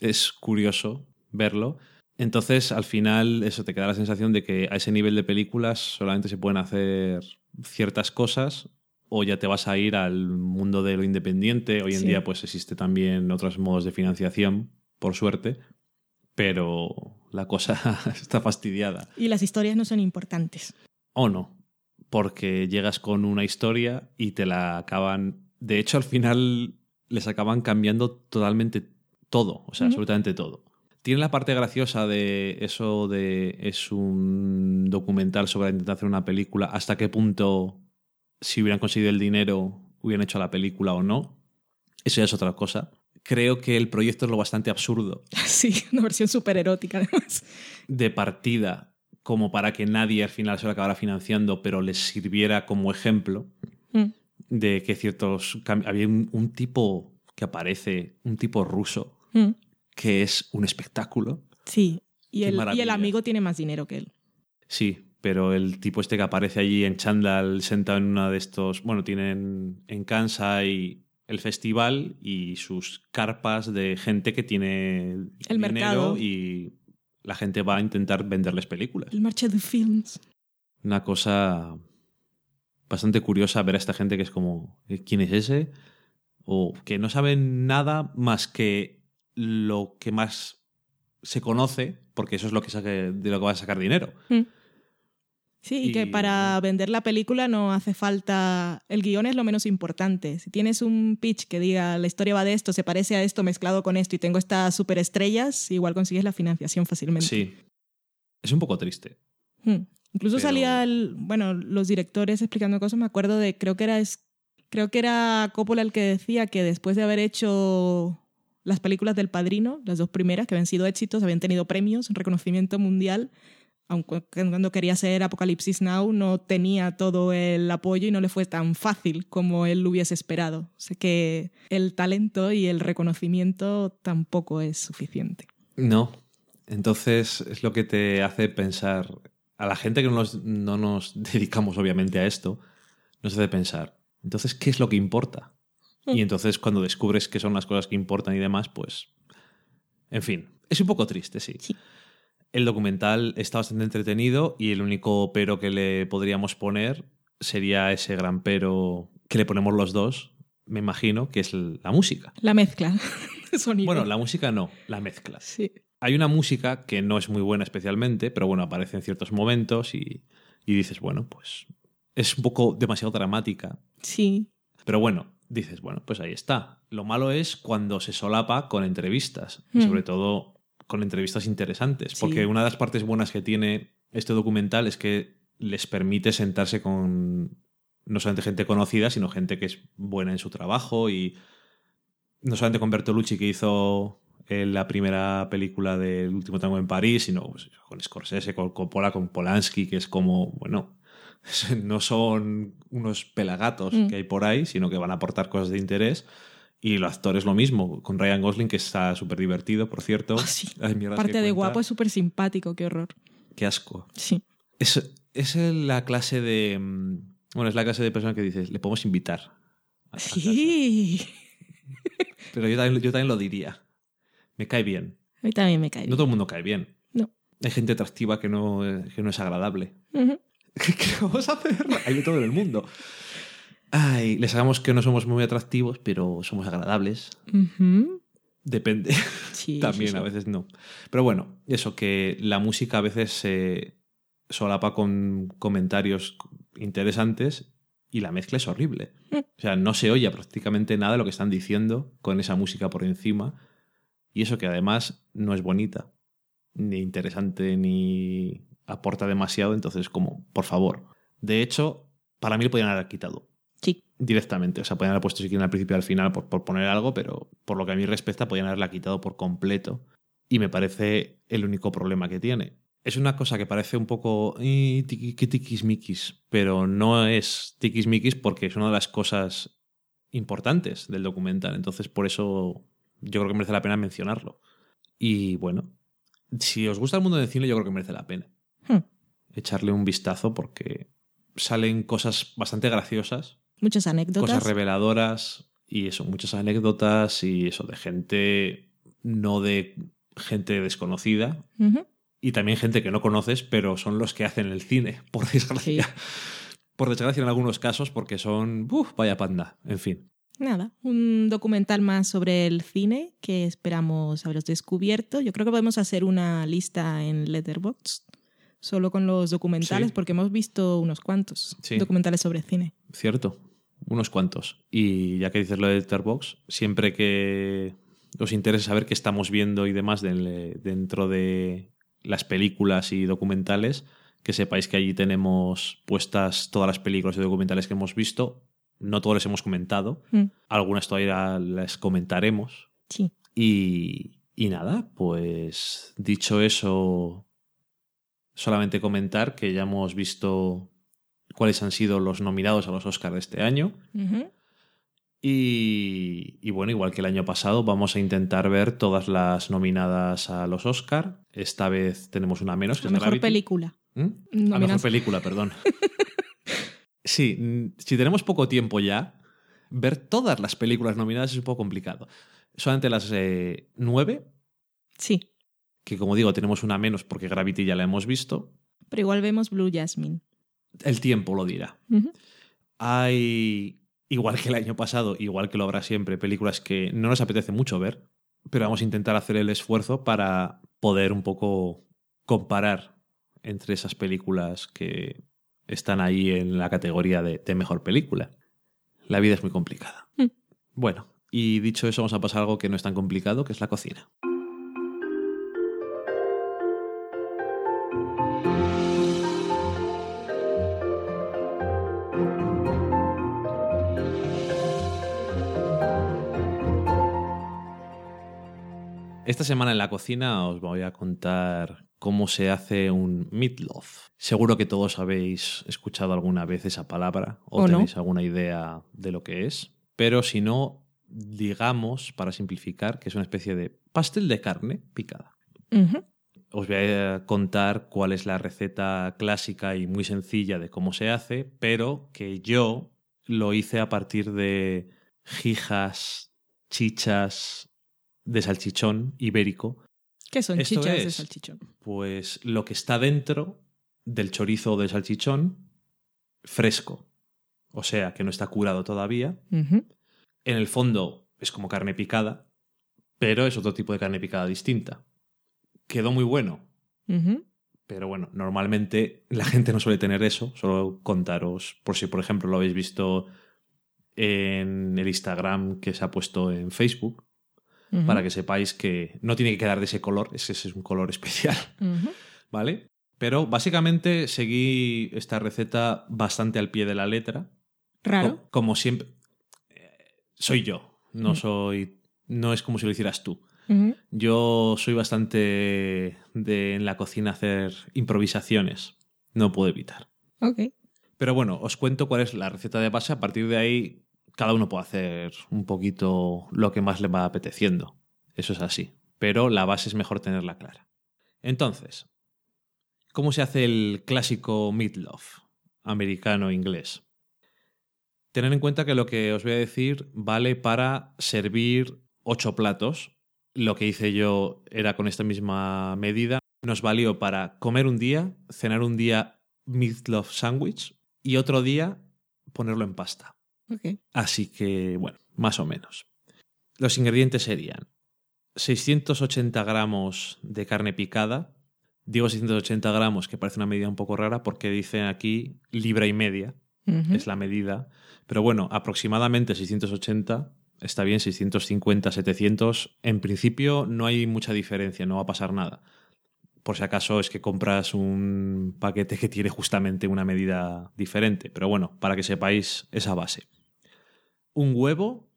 es curioso verlo. Entonces, al final, eso te queda la sensación de que a ese nivel de películas solamente se pueden hacer ciertas cosas o ya te vas a ir al mundo de lo independiente. Hoy en día, pues existe también otros modos de financiación, por suerte, pero la cosa está fastidiada. Y las historias no son importantes. O no, porque llegas con una historia y te la acaban... De hecho, al final les acaban cambiando totalmente todo, o sea, absolutamente todo. Tiene la parte graciosa de eso de es un documental sobre intentar hacer una película, hasta qué punto si hubieran conseguido el dinero hubieran hecho la película o no. Eso ya es otra cosa creo que el proyecto es lo bastante absurdo Sí, una versión súper erótica además. de partida como para que nadie al final se lo acabara financiando, pero les sirviera como ejemplo Mm. de que ciertos... Había un, un tipo que aparece, un tipo ruso, Mm. que es un espectáculo. Sí, y el, y el amigo tiene más dinero que él. Sí, pero el tipo este que aparece allí en Chandal sentado en una de estos... Bueno, tienen en Kansai el festival y sus carpas de gente que tiene El dinero mercado. y la gente va a intentar venderles películas. El marcha de films. Una cosa bastante curiosa ver a esta gente que es como, "¿Eh, ¿quién es ese? O que no saben nada más que lo que más se conoce, porque eso es lo que saque- de lo que va a sacar dinero. Sí, y, que para vender la película no hace falta. El guion es lo menos importante. Si tienes un pitch que diga la historia va de esto, se parece a esto mezclado con esto y tengo estas superestrellas, igual consigues la financiación fácilmente. Sí. Es un poco triste. Hmm. Incluso Pero- salía el- bueno, los directores explicando cosas. Me acuerdo de, creo que era, creo que era Coppola el que decía que después de haber hecho las películas del Padrino, las dos primeras, que habían sido éxitos, habían tenido premios, reconocimiento mundial, aunque cuando quería ser Apocalipsis Now no tenía todo el apoyo y no le fue tan fácil como él lo hubiese esperado. O sea que el talento y el reconocimiento tampoco es suficiente. No. Entonces es lo que te hace pensar. A la gente que no nos, no nos dedicamos obviamente a esto, nos hace pensar, entonces, ¿qué es lo que importa? Y entonces cuando descubres qué son las cosas que importan y demás, pues... En fin, es un poco triste, sí. Sí. El documental está bastante entretenido y el único pero que le podríamos poner sería ese gran pero que le ponemos los dos, me imagino, que es la música. La mezcla de sonido. Bueno, la música no, la mezcla. Sí. Hay una música que no es muy buena especialmente, pero bueno, aparece en ciertos momentos y, y dices, bueno, pues es un poco demasiado dramática. Sí. Pero bueno, dices, bueno, pues ahí está. Lo malo es cuando se solapa con entrevistas, y Hmm. sobre todo con entrevistas interesantes, Sí. porque una de las partes buenas que tiene este documental es que les permite sentarse con no solamente gente conocida, sino gente que es buena en su trabajo y no solamente con Bertolucci que hizo eh, la primera película del último tango en París, sino pues, con Scorsese, con Coppola, con Polanski, que es como, bueno, no son unos pelagatos Mm. que hay por ahí, sino que van a aportar cosas de interés. Y los actores lo mismo, con Ryan Gosling, que está súper divertido, por cierto. Ah, sí. Ay, mierdas Aparte que de guapo, es súper simpático, qué horror. Qué asco. Sí. Es, es la clase de... mm, Bueno, es la clase de persona que dices, le podemos invitar. a- a casa". Sí. Pero yo también, yo también lo diría. Me cae bien. A mí también me cae No bien. todo el mundo cae bien. No. Hay gente atractiva que no, que no es agradable. Ujú. ¿Qué, qué vamos a hacer? Hay de todo en el mundo. Ay, les hagamos que no somos muy atractivos, pero somos agradables. Depende. Sí, También sí, sí. a veces no. Pero bueno, eso, que la música a veces se solapa con comentarios interesantes y la mezcla es horrible. Mm. O sea, no se oye prácticamente nada de lo que están diciendo con esa música por encima. Y eso que además no es bonita, ni interesante, ni aporta demasiado. Entonces, como, por favor. De hecho, para mí lo podrían haber quitado. Directamente. O sea, podían haber puesto si quieren al principio y al final por, por poner algo, pero por lo que a mí respecta, podían haberla quitado por completo. Y me parece el único problema que tiene. Es una cosa que parece un poco eh, tiquismiquis, pero no es tiquismiquis porque es una de las cosas importantes del documental. Entonces, por eso yo creo que merece la pena mencionarlo. Y bueno, si os gusta el mundo del cine, yo creo que merece la pena Hmm. echarle un vistazo porque salen cosas bastante graciosas Muchas anécdotas. cosas reveladoras y eso, muchas anécdotas y eso de gente, no de gente desconocida y también gente que no conoces, pero son los que hacen el cine, por desgracia. Por desgracia en algunos casos, porque son, ¡uf! vaya panda, en fin. Nada, un documental más sobre el cine que esperamos haberos descubierto. Yo creo que podemos hacer una lista en Letterboxd solo con los documentales Sí. porque hemos visto unos cuantos Sí. documentales sobre cine. Cierto, unos cuantos. Y ya que dices lo de Letterboxd, siempre que os interese saber qué estamos viendo y demás del- dentro de las películas y documentales, que sepáis que allí tenemos puestas todas las películas y documentales que hemos visto. No todos les hemos comentado, Mm. algunas todavía las comentaremos, Sí. Y, y nada, pues dicho eso, solamente comentar que ya hemos visto cuáles han sido los nominados a los Oscars de este año. Y, y bueno, igual que el año pasado, vamos a intentar ver todas las nominadas a los Oscar. Esta vez tenemos una menos, que La es mejor Gravity. película. ¿Mm? La Nominadas. mejor película, perdón. sí, si tenemos poco tiempo ya, ver todas las películas nominadas es un poco complicado. Solamente las eh, nueve, Sí. que como digo, tenemos una menos porque Gravity ya la hemos visto. Pero igual vemos Blue Jasmine. El tiempo lo dirá. Hay, igual que el año pasado, igual que lo habrá siempre, películas que no nos apetece mucho ver, pero vamos a intentar hacer el esfuerzo para poder un poco comparar entre esas películas que están ahí en la categoría de, de mejor película. La vida es muy complicada. Mm. Bueno, y dicho eso, vamos a pasar a algo que no es tan complicado, que es la cocina. Esta semana en la cocina os voy a contar cómo se hace un meatloaf. Seguro que todos habéis escuchado alguna vez esa palabra o, ¿O no? tenéis alguna idea de lo que es, pero si no, digamos, para simplificar, que es una especie de pastel de carne picada. Os voy a contar cuál es la receta clásica y muy sencilla de cómo se hace, pero que yo lo hice a partir de jijas, chichas de salchichón ibérico, ¿Qué son Esto chichas de es- salchichón? pues lo que está dentro del chorizo o del salchichón fresco, o sea, que no está curado todavía. En el fondo es como carne picada, pero es otro tipo de carne picada distinta. Quedó muy bueno. Pero bueno, normalmente la gente no suele tener eso. Solo contaros, por si por ejemplo lo habéis visto en el Instagram que se ha puesto en Facebook, Para que sepáis que no tiene que quedar de ese color, ese es un color especial. ¿vale? Pero básicamente seguí esta receta bastante al pie de la letra. Raro. Co- Como siempre. eh, Soy yo, no soy. No es como si lo hicieras tú. Yo soy bastante de en la cocina hacer improvisaciones. No puedo evitar. Ok. Pero bueno, os cuento cuál es la receta de base. A partir de ahí, cada uno puede hacer un poquito lo que más le va apeteciendo. Eso es así. Pero la base es mejor tenerla clara. Entonces, ¿cómo se hace el clásico meatloaf americano-inglés? Tener en cuenta que lo que os voy a decir vale para servir ocho platos. Lo que hice yo era con esta misma medida. Nos valió para comer un día, cenar un día meatloaf sandwich y otro día ponerlo en pasta. Así que, bueno, más o menos. Los ingredientes serían 680 gramos de carne picada. Digo 680 gramos, que parece una medida un poco rara porque dicen aquí libra y media es la medida. Pero bueno, aproximadamente 680, está bien, 650, 700. En principio no hay mucha diferencia, no va a pasar nada. Por si acaso es que compras un paquete que tiene justamente una medida diferente. Pero bueno, para que sepáis esa base. Un huevo,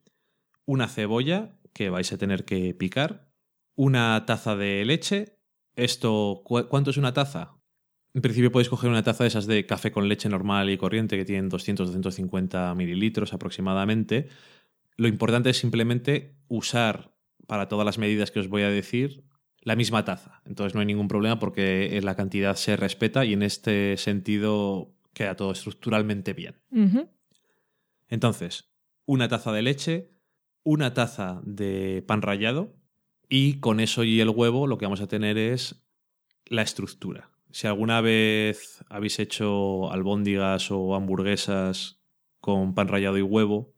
una cebolla que vais a tener que picar, una taza de leche. Esto, ¿cu- ¿cuánto es una taza? En principio podéis coger una taza de esas de café con leche normal y corriente que tienen 200-250 mililitros aproximadamente. Lo importante es simplemente usar para todas las medidas que os voy a decir la misma taza. Entonces no hay ningún problema porque la cantidad se respeta y en este sentido queda todo estructuralmente bien. Entonces, una taza de leche, una taza de pan rallado y con eso y el huevo lo que vamos a tener es la estructura. Si alguna vez habéis hecho albóndigas o hamburguesas con pan rallado y huevo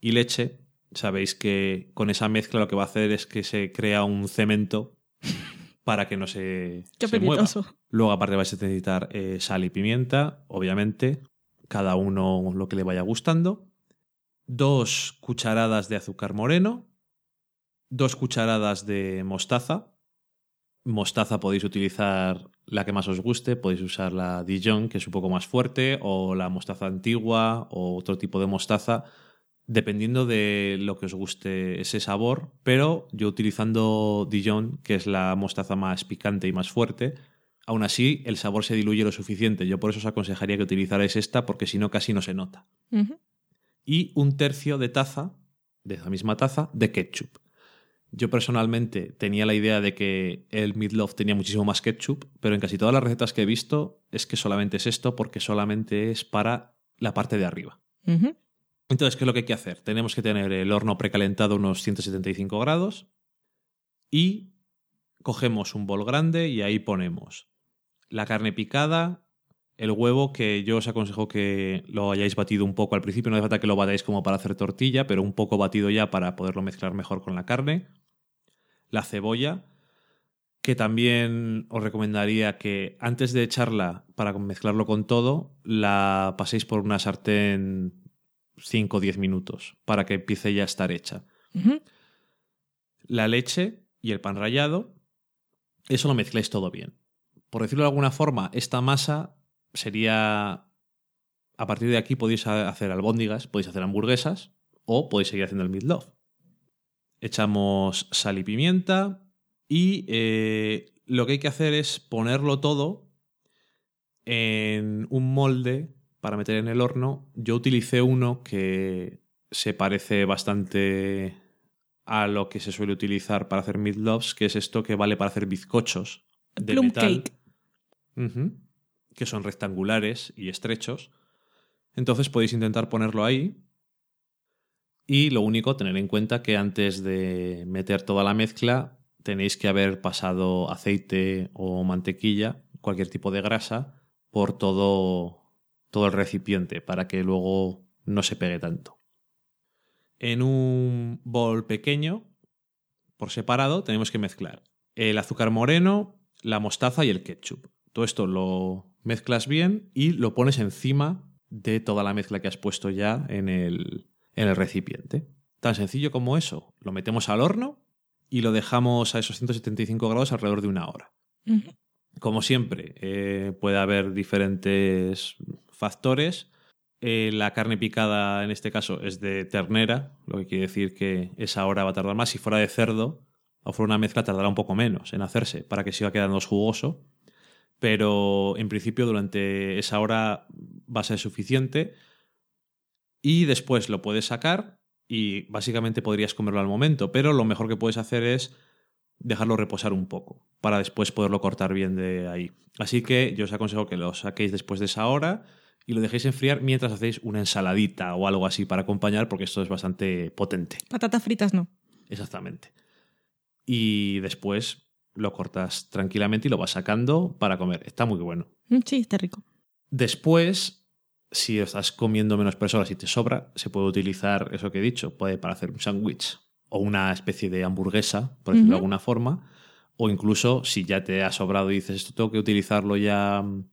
y leche, sabéis que con esa mezcla lo que va a hacer es que se crea un cemento para que no se, Qué se mueva. Luego, aparte, vais a necesitar eh, sal y pimienta, obviamente, cada uno lo que le vaya gustando. Dos cucharadas de azúcar moreno. Dos cucharadas de mostaza. Mostaza podéis utilizar la que más os guste, podéis usar la Dijon, que es un poco más fuerte, o la mostaza antigua, o otro tipo de mostaza. dependiendo de lo que os guste ese sabor, pero yo utilizando Dijon, que es la mostaza más picante y más fuerte, aún así el sabor se diluye lo suficiente. Yo por eso os aconsejaría que utilizarais esta, porque si no casi no se nota. Y un tercio de taza, de esa misma taza, de ketchup. Yo personalmente tenía la idea de que el meatloaf tenía muchísimo más ketchup, pero en casi todas las recetas que he visto es que solamente es esto porque solamente es para la parte de arriba. Entonces, ¿qué es lo que hay que hacer? Tenemos que tener el horno precalentado a unos 175 grados y cogemos un bol grande y ahí ponemos la carne picada, el huevo, que yo os aconsejo que lo hayáis batido un poco al principio, no hace falta que lo batáis como para hacer tortilla, pero un poco batido ya para poderlo mezclar mejor con la carne, la cebolla, que también os recomendaría que antes de echarla para mezclarlo con todo, la paséis por una sartén 5 o 10 minutos para que empiece ya a estar hecha. La leche y el pan rallado, eso lo mezcláis todo bien. Por decirlo de alguna forma, esta masa sería... A partir de aquí podéis hacer albóndigas, podéis hacer hamburguesas o podéis seguir haciendo el meatloaf. Echamos sal y pimienta y eh, lo que hay que hacer es ponerlo todo en un molde para meter en el horno. Yo utilicé uno que se parece bastante a lo que se suele utilizar para hacer meatloafs, que es esto que vale para hacer bizcochos de Plum metal. cake. Que son rectangulares y estrechos. Entonces podéis intentar ponerlo ahí. Y lo único, tener en cuenta que antes de meter toda la mezcla tenéis que haber pasado aceite o mantequilla, cualquier tipo de grasa, por todo, todo el recipiente para que luego no se pegue tanto. En un bol pequeño, por separado, tenemos que mezclar el azúcar moreno, la mostaza y el ketchup. Todo esto lo mezclas bien y lo pones encima de toda la mezcla que has puesto ya en el, en el recipiente. Tan sencillo como eso. Lo metemos al horno y lo dejamos a esos 175 grados alrededor de una hora. Como siempre, eh, puede haber diferentes factores. Eh, la carne picada en este caso es de ternera, lo que quiere decir que esa hora va a tardar más. Si fuera de cerdo o fuera una mezcla, tardará un poco menos en hacerse para que siga quedando jugoso. Pero en principio, durante esa hora va a ser suficiente. Y después lo puedes sacar y básicamente podrías comerlo al momento. Pero lo mejor que puedes hacer es dejarlo reposar un poco para después poderlo cortar bien de ahí. Así que yo os aconsejo que lo saquéis después de esa hora y lo dejéis enfriar mientras hacéis una ensaladita o algo así para acompañar porque esto es bastante potente. Patatas fritas no. Exactamente. Y después lo cortas tranquilamente y lo vas sacando para comer. Está muy bueno. Mm, Sí, está rico. Después, si estás comiendo menos personas y te sobra, se puede utilizar eso que he dicho, puede para hacer un sándwich o una especie de hamburguesa, por decirlo de alguna forma, o incluso si ya te ha sobrado y dices esto tengo que utilizarlo ya mm,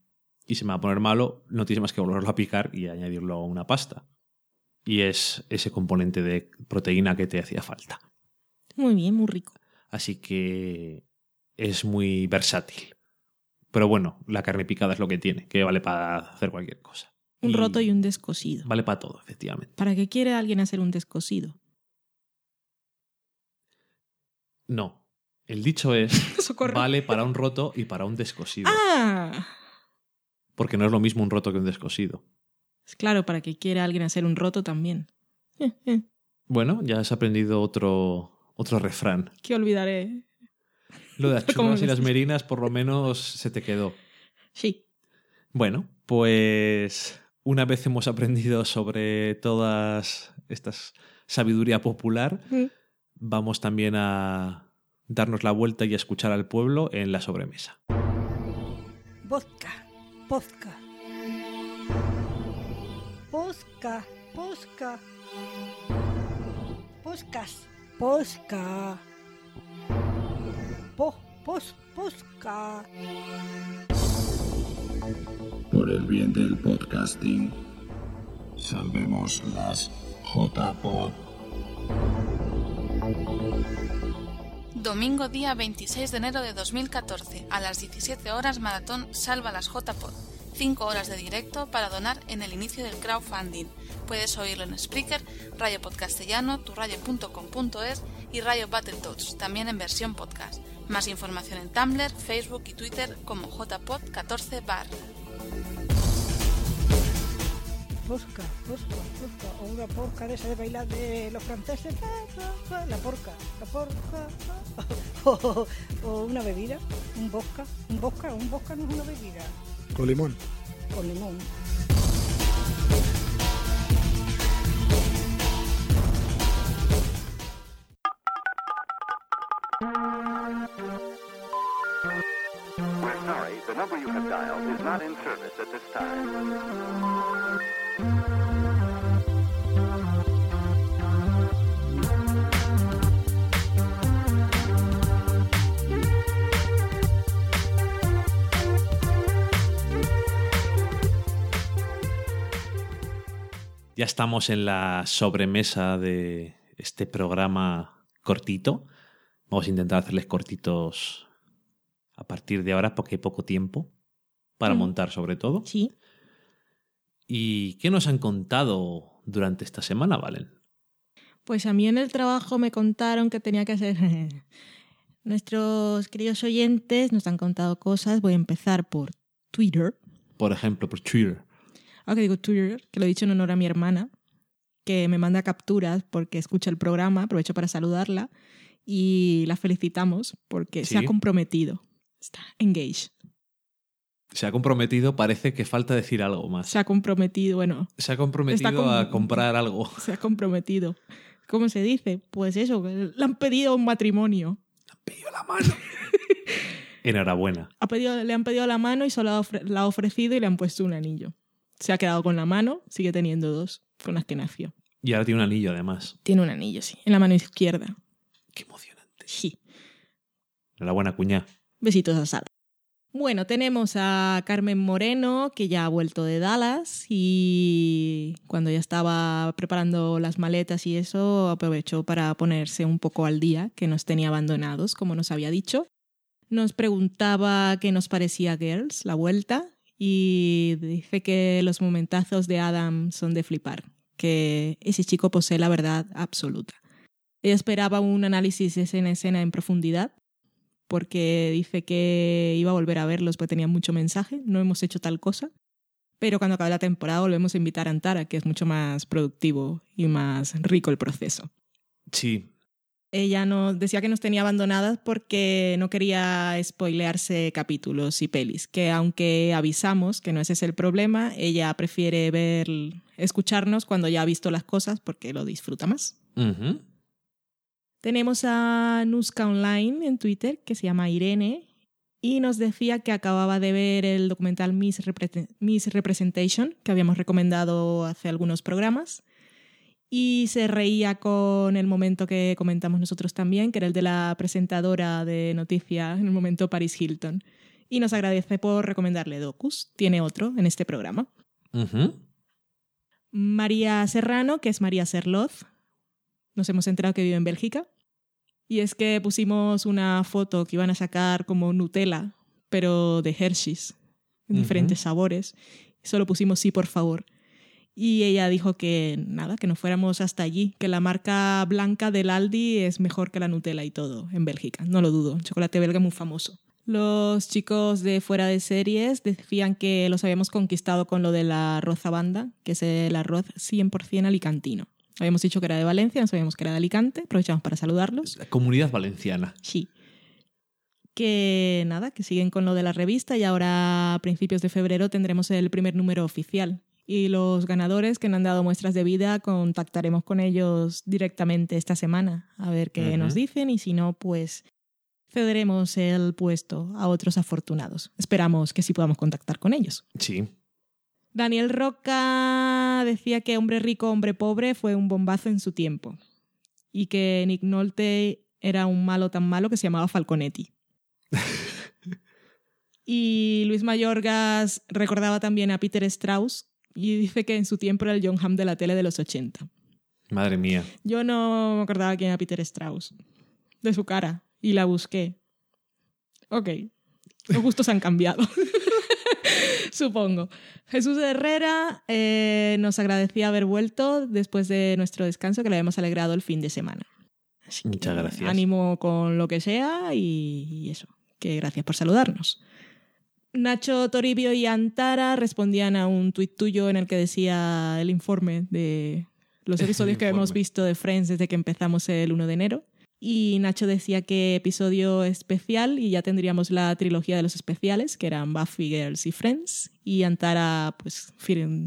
y se me va a poner malo, no tienes más que volverlo a picar y añadirlo a una pasta. Y es ese componente de proteína que te hacía falta. Muy bien, muy rico. Así que es muy versátil. Pero bueno, la carne picada es lo que tiene, que vale para hacer cualquier cosa. Un roto y un descosido. Vale para todo, efectivamente. ¿Para qué quiere alguien hacer un descosido? No. El dicho es, vale para un roto y para un descosido. ¡Ah! Porque no es lo mismo un roto que un descosido. Es claro, ¿para qué quiere alguien hacer un roto también? Eh, eh, Bueno, ya has aprendido otro, otro refrán. ¿Qué olvidaré? Lo de las ¿Cómo churras y las merinas por lo menos se te quedó. Sí. Bueno, pues una vez hemos aprendido sobre todas estas sabiduría popular, Mm. vamos también a darnos la vuelta y a escuchar al pueblo en la sobremesa. Vodka, vodka. Posca, posca. Poscas, posca. Po, pos, posca. Por el bien del podcasting, salvemos las JPod. Domingo día 26 de enero de 2014, a las 17 horas, Maratón Salva las JPod. 5 horas de directo para donar en el inicio del crowdfunding. Puedes oírlo en Spreaker, Radio Podcastellano, turradio.com.es y Radio Battletoads, también en versión podcast. Más información en Tumblr, Facebook y Twitter como jpod14bar. Posca, posca, posca. O una porca de esa de bailar de los franceses. La porca, la porca. O, o una bebida, un vodka. Un vodka, un vodka no es una bebida. Con limón. Con limón. Ya estamos en la sobremesa de este programa cortito. Vamos a intentar hacerles cortitos a partir de ahora porque hay poco tiempo para Mm. montar sobre todo. Sí. ¿Y qué nos han contado durante esta semana, Valen? Pues a mí en el trabajo me contaron que tenía que hacer... Nuestros queridos oyentes nos han contado cosas. Voy a empezar por Twitter. Por ejemplo, por Twitter. Ahora que digo Twitter, que lo he dicho en honor a mi hermana, que me manda capturas porque escucha el programa, aprovecho para saludarla y la felicitamos porque se ha comprometido. Está engaged. Se ha comprometido, parece que falta decir algo más. Se ha comprometido, bueno, Se ha comprometido com- a comprar algo. se ha comprometido. ¿Cómo se dice? Pues eso, le han pedido un matrimonio. Enhorabuena. Ha pedido, le han pedido la mano y solo ofre- la ha ofrecido y le han puesto un anillo. Se ha quedado con la mano, sigue teniendo dos, con las que nació. Y ahora tiene un anillo, además. Tiene un anillo, sí, en la mano izquierda. Qué emocionante. Sí. Enhorabuena, cuñá. Besitos a Sara. Bueno, tenemos a Carmen Moreno, que ya ha vuelto de Dallas y cuando ya estaba preparando las maletas y eso, aprovechó para ponerse un poco al día, que nos tenía abandonados, como nos había dicho. Nos preguntaba qué nos parecía Girls, la vuelta, y dice que los momentazos de Adam son de flipar, que ese chico posee la verdad absoluta. Ella esperaba un análisis escena a escena en profundidad, porque dice que iba a volver a verlos porque tenía mucho mensaje. No hemos hecho tal cosa. Pero cuando acabe la temporada volvemos a invitar a Antara, que es mucho más productivo y más rico el proceso. Sí. Ella nos decía que nos tenía abandonadas porque no quería spoilearse capítulos y pelis, que aunque avisamos que no ese es el problema, ella prefiere ver, escucharnos cuando ya ha visto las cosas porque lo disfruta más. Tenemos a Nuska Online en Twitter, que se llama Irene, y nos decía que acababa de ver el documental Miss, Repre- Miss Representation, que habíamos recomendado hace algunos programas, y se reía con el momento que comentamos nosotros también, que era el de la presentadora de noticias en el momento Paris Hilton. Y nos agradece por recomendarle Docus. Tiene otro en este programa. María Serrano, que es María Serloz. Nos hemos enterado que vive en Bélgica. Y es que pusimos una foto que iban a sacar como Nutella, pero de Hershey's, en diferentes sabores. Solo pusimos sí, por favor. Y ella dijo que nada, que no fuéramos hasta allí, que la marca blanca del Aldi es mejor que la Nutella y todo en Bélgica. No lo dudo. Chocolate belga muy famoso. Los chicos de fuera de series decían que los habíamos conquistado con lo de la arroz a banda, que es el arroz 100% alicantino. Habíamos dicho que era de Valencia, no sabíamos que era de Alicante. Aprovechamos para saludarlos. La comunidad valenciana. Sí. Que nada, que siguen con lo de la revista y ahora a principios de febrero tendremos el primer número oficial. Y los ganadores que no han dado muestras de vida contactaremos con ellos directamente esta semana a ver qué nos dicen y si no, pues cederemos el puesto a otros afortunados. Esperamos que sí podamos contactar con ellos. Sí. Daniel Roca decía que Hombre Rico, Hombre Pobre fue un bombazo en su tiempo y que Nick Nolte era un malo tan malo que se llamaba Falconetti. y Luis Mayorgas recordaba también a Peter Strauss y dice que en su tiempo era el John Hamm de la tele de los 80. Madre mía. Yo no me acordaba quién era Peter Strauss, de su cara, y la busqué. Ok, los gustos han cambiado. Supongo. Jesús Herrera eh, nos agradecía haber vuelto después de nuestro descanso, que le habíamos alegrado el fin de semana. Muchas gracias. Ánimo con lo que sea y, y eso. Que gracias por saludarnos. Nacho Toribio y Antara respondían a un tuit tuyo en el que decía el informe de los episodios que hemos visto de Friends desde que empezamos el 1 de enero. Y Nacho decía que episodio especial y ya tendríamos la trilogía de los especiales, que eran Buffy Girls y Friends. Y Antara pues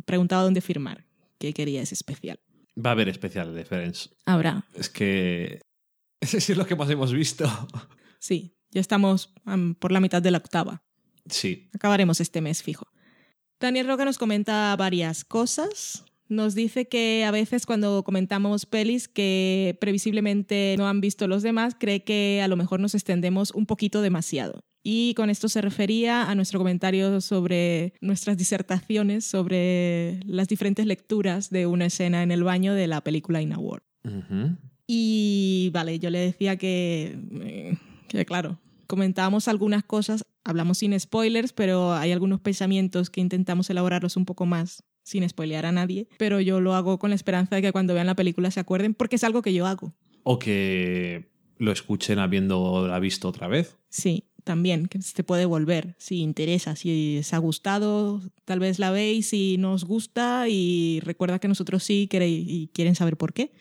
preguntaba dónde firmar, que quería ese especial. Va a haber especial de Friends. Habrá, Es que. Ese sí es lo que más hemos visto. sí, ya estamos am, por la mitad de la octava. Sí. Acabaremos este mes fijo. Daniel Roca nos comenta varias cosas. Nos dice que a veces cuando comentamos pelis que previsiblemente no han visto los demás, cree que a lo mejor nos extendemos un poquito demasiado. Y con esto se refería a nuestro comentario sobre nuestras disertaciones sobre las diferentes lecturas de una escena en el baño de la película In a War. Y vale, yo le decía que, eh, que claro, comentábamos algunas cosas, hablamos sin spoilers, pero hay algunos pensamientos que intentamos elaborarlos un poco más sin spoilear a nadie, pero yo lo hago con la esperanza de que cuando vean la película se acuerden, porque es algo que yo hago. O que lo escuchen habiéndola visto otra vez. Sí, también, que se puede volver, si interesa, si os ha gustado, tal vez la veis y no os gusta y recuerda que nosotros sí quere- y quieren saber por qué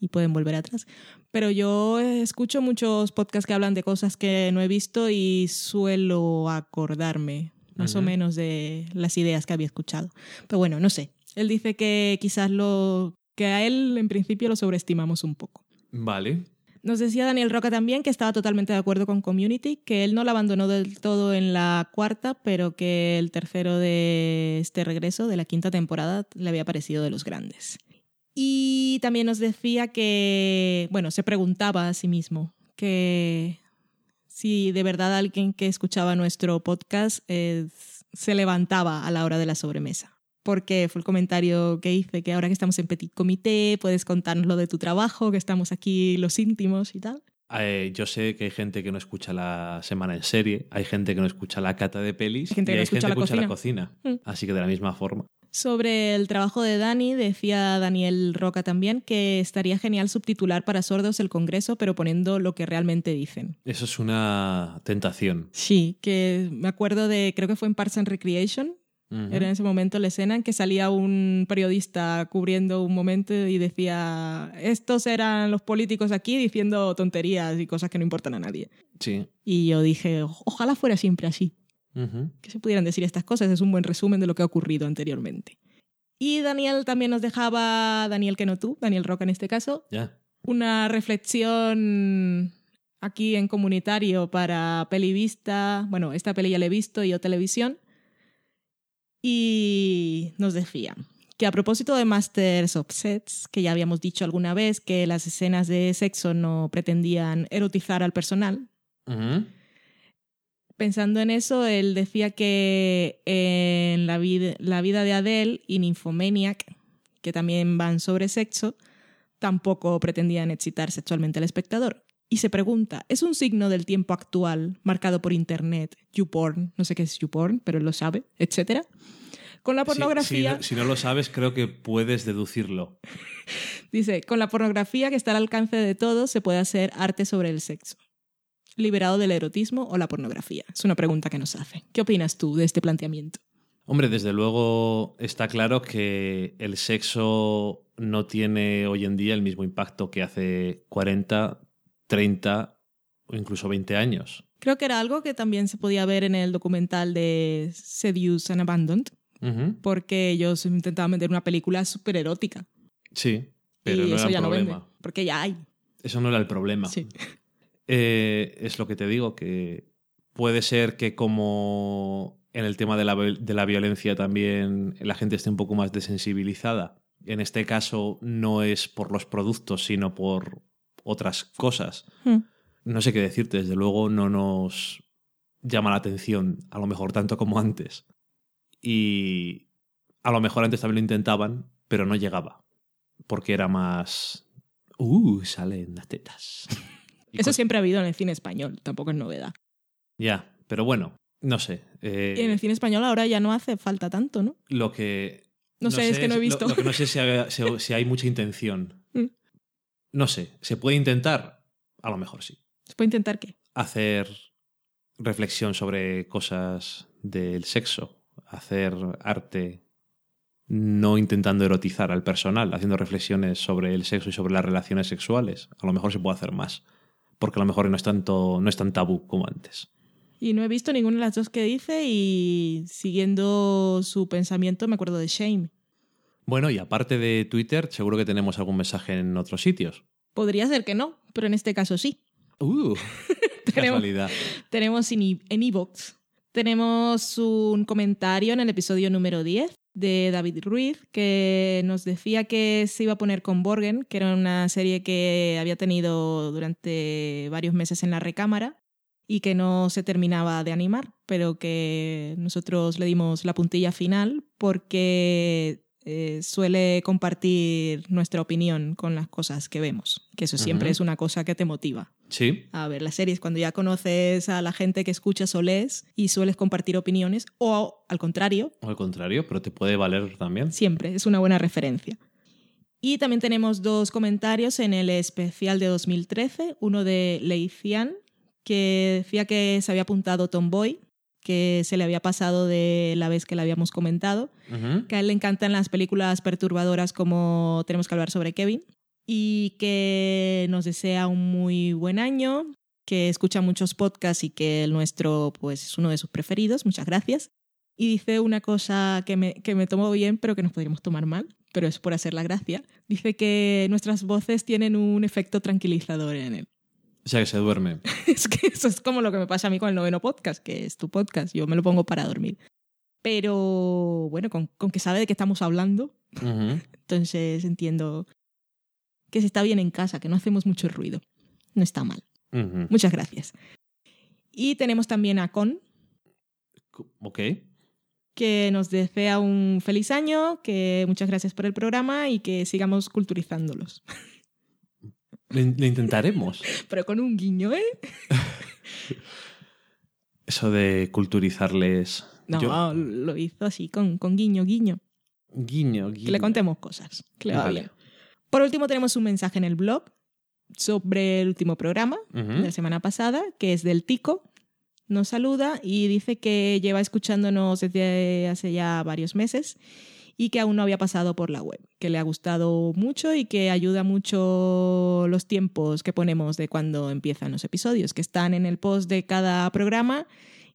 y pueden volver atrás. Pero yo escucho muchos podcasts que hablan de cosas que no he visto y suelo acordarme más o menos de las ideas que había escuchado. Pero bueno, no sé. Él dice que quizás lo que a él en principio lo sobreestimamos un poco. Vale. Nos decía Daniel Roca también que estaba totalmente de acuerdo con Community, que él no la abandonó del todo en la cuarta, pero que el tercero de este regreso, de la quinta temporada, le había parecido de los grandes. Y también nos decía que, bueno, se preguntaba a sí mismo que si de verdad alguien que escuchaba nuestro podcast eh, se levantaba a la hora de la sobremesa. Porque fue el comentario que hice, que ahora que estamos en Petit Comité, puedes contarnos lo de tu trabajo, que estamos aquí los íntimos y tal. Eh, yo sé que hay gente que no escucha la semana en serie, hay gente que no escucha la cata de pelis Hay gente y que no hay escucha gente que la escucha la cocina. cocina. Mm. Así que de la misma forma. Sobre el trabajo de Dani, decía Daniel Roca también que estaría genial subtitular para sordos el Congreso, pero poniendo lo que realmente dicen. Eso es una tentación. Sí, que me acuerdo de, creo que fue en Parks and Recreation, era en ese momento la escena en que salía un periodista cubriendo un momento y decía, estos eran los políticos aquí diciendo tonterías y cosas que no importan a nadie. Sí. Y yo dije, "O- ojalá fuera siempre así. Ujú. que se pudieran decir estas cosas. Es un buen resumen de lo que ha ocurrido anteriormente. Y Daniel también nos dejaba, Daniel que no tú, Daniel Roca en este caso, una reflexión aquí en comunitario para Pelivista. Bueno, esta peli ya la he visto y yo televisión. Y nos decía que a propósito de Masters of Sets, que ya habíamos dicho alguna vez que las escenas de sexo no pretendían erotizar al personal, Ujú. Pensando en eso, él decía que en la vida, la vida de Adele y Nymphomaniac, que también van sobre sexo, tampoco pretendían excitar sexualmente al espectador. Y se pregunta, ¿es un signo del tiempo actual marcado por Internet, YouPorn, no sé qué es YouPorn, pero él lo sabe, etcétera? Con la pornografía, si, no, si no lo sabes, creo que puedes deducirlo. dice, con la pornografía que está al alcance de todos, se puede hacer arte sobre el sexo. ¿Liberado del erotismo o la pornografía? Es una pregunta que nos hace. ¿Qué opinas tú de este planteamiento? Hombre, desde luego está claro que el sexo no tiene hoy en día el mismo impacto que hace 40, 30 o incluso 20 años. Creo que era algo que también se podía ver en el documental de Seduce and Abandoned, porque ellos intentaban vender una película súper erótica. Sí, pero y no eso era ya el no vende, problema. porque ya hay. Eso no era el problema. Sí. Eh, es lo que te digo, que puede ser que como en el tema de la, de la violencia también la gente esté un poco más desensibilizada. En este caso no es por los productos, sino por otras cosas. Hmm. No sé qué decirte, desde luego no nos llama la atención, a lo mejor tanto como antes. Y a lo mejor antes también lo intentaban, pero no llegaba. Porque era más... Uh, salen las tetas. Eso siempre ha habido en el cine español, tampoco es novedad. Ya, pero bueno, No sé. eh, Y en el cine español ahora ya no hace falta tanto, ¿no? Lo que. No sé, es que no he visto. Lo, que no sé si hay, si- si hay mucha intención. Mm. No sé. ¿Se puede intentar? A lo mejor sí. ¿Se puede intentar qué? Hacer reflexión sobre cosas del sexo. Hacer arte no intentando erotizar al personal, haciendo reflexiones sobre el sexo y sobre las relaciones sexuales. A lo mejor se puede hacer más. Porque a lo mejor no es, tanto, no es tan tabú como antes. Y no he visto ninguna de las dos que dice y siguiendo su pensamiento me acuerdo de Shame. Bueno, y aparte de Twitter, seguro que tenemos algún mensaje en otros sitios. Podría ser que no, pero en este caso sí. Uh, Tenemos- casualidad. Tenemos en en iVoox. Tenemos un comentario en el episodio número 10 de David Ruiz que nos decía que se iba a poner con Borgen, que era una serie que había tenido durante varios meses en la recámara y que no se terminaba de animar, pero que nosotros le dimos la puntilla final porque eh, suele compartir nuestra opinión con las cosas que vemos, que eso siempre es una cosa que te motiva Sí. a ver las series cuando ya conoces a la gente que escuchas o lees y sueles compartir opiniones o al contrario, O al contrario, pero te puede valer también. siempre es una buena referencia. Y también tenemos dos comentarios en el especial de 2013, uno de Leician que decía que se había apuntado Tomboy, que se le había pasado de la vez que le habíamos comentado, Ujú. que a él le encantan las películas perturbadoras como Tenemos que hablar sobre Kevin y que nos desea un muy buen año, que escucha muchos podcasts y que el nuestro pues es uno de sus preferidos, muchas gracias. Y dice una cosa que me, que me tomó bien, pero que nos podríamos tomar mal, pero es por hacer la gracia. Dice que nuestras voces tienen un efecto tranquilizador en él. O sea que se duerme. Es que eso es como lo que me pasa a mí con el noveno podcast, que es tu podcast, yo me lo pongo para dormir. Pero bueno, con, con que sabe de qué estamos hablando, Ujú. entonces entiendo que se está bien en casa, que no hacemos mucho ruido. No está mal. Muchas gracias. Y tenemos también a Con, Ok. que nos desea un feliz año, que muchas gracias por el programa y que sigamos culturizándolos. Lo, in- lo intentaremos. Pero con un guiño, ¿eh? Eso de culturizarles. No, Yo- lo hizo así, con, con guiño, guiño. guiño, guiño. Que le contemos cosas. Que le va Vale. Por último, tenemos un mensaje en el blog sobre el último programa de la semana pasada, que es del Tico. Nos saluda y dice que lleva escuchándonos desde hace ya varios meses y que aún no había pasado por la web, que le ha gustado mucho y que ayuda mucho los tiempos que ponemos de cuando empiezan los episodios, que están en el post de cada programa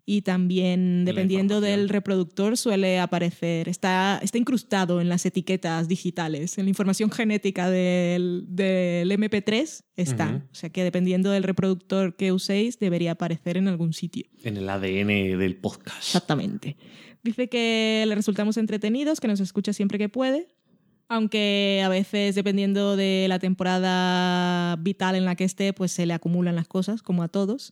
y también dependiendo del reproductor suele aparecer, está, está incrustado en las etiquetas digitales, en la información genética del, del MP3 está. Ujú. O sea que dependiendo del reproductor que uséis debería aparecer en algún sitio. En el ADN del podcast. Exactamente. Dice que le resultamos entretenidos, que nos escucha siempre que puede, aunque a veces, dependiendo de la temporada vital en la que esté, pues se le acumulan las cosas, como a todos.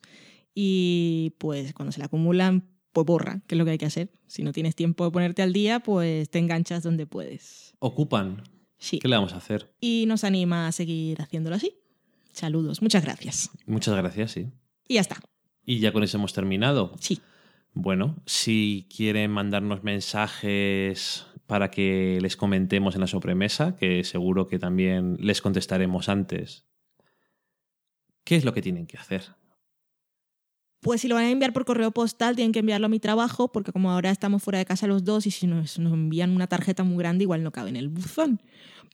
Y pues cuando se le acumulan, pues borra, que es lo que hay que hacer. Si no tienes tiempo de ponerte al día, pues te enganchas donde puedes. Ocupan. Sí. ¿Qué le vamos a hacer? Y nos anima a seguir haciéndolo así. Saludos, muchas gracias. Muchas gracias, sí. Y ya está. Y ya con eso hemos terminado. Sí. Bueno, si quieren mandarnos mensajes para que les comentemos en la sobremesa, que seguro que también les contestaremos antes, ¿qué es lo que tienen que hacer? Pues si lo van a enviar por correo postal, tienen que enviarlo a mi trabajo, porque como ahora estamos fuera de casa los dos y si nos, nos envían una tarjeta muy grande, igual no cabe en el buzón.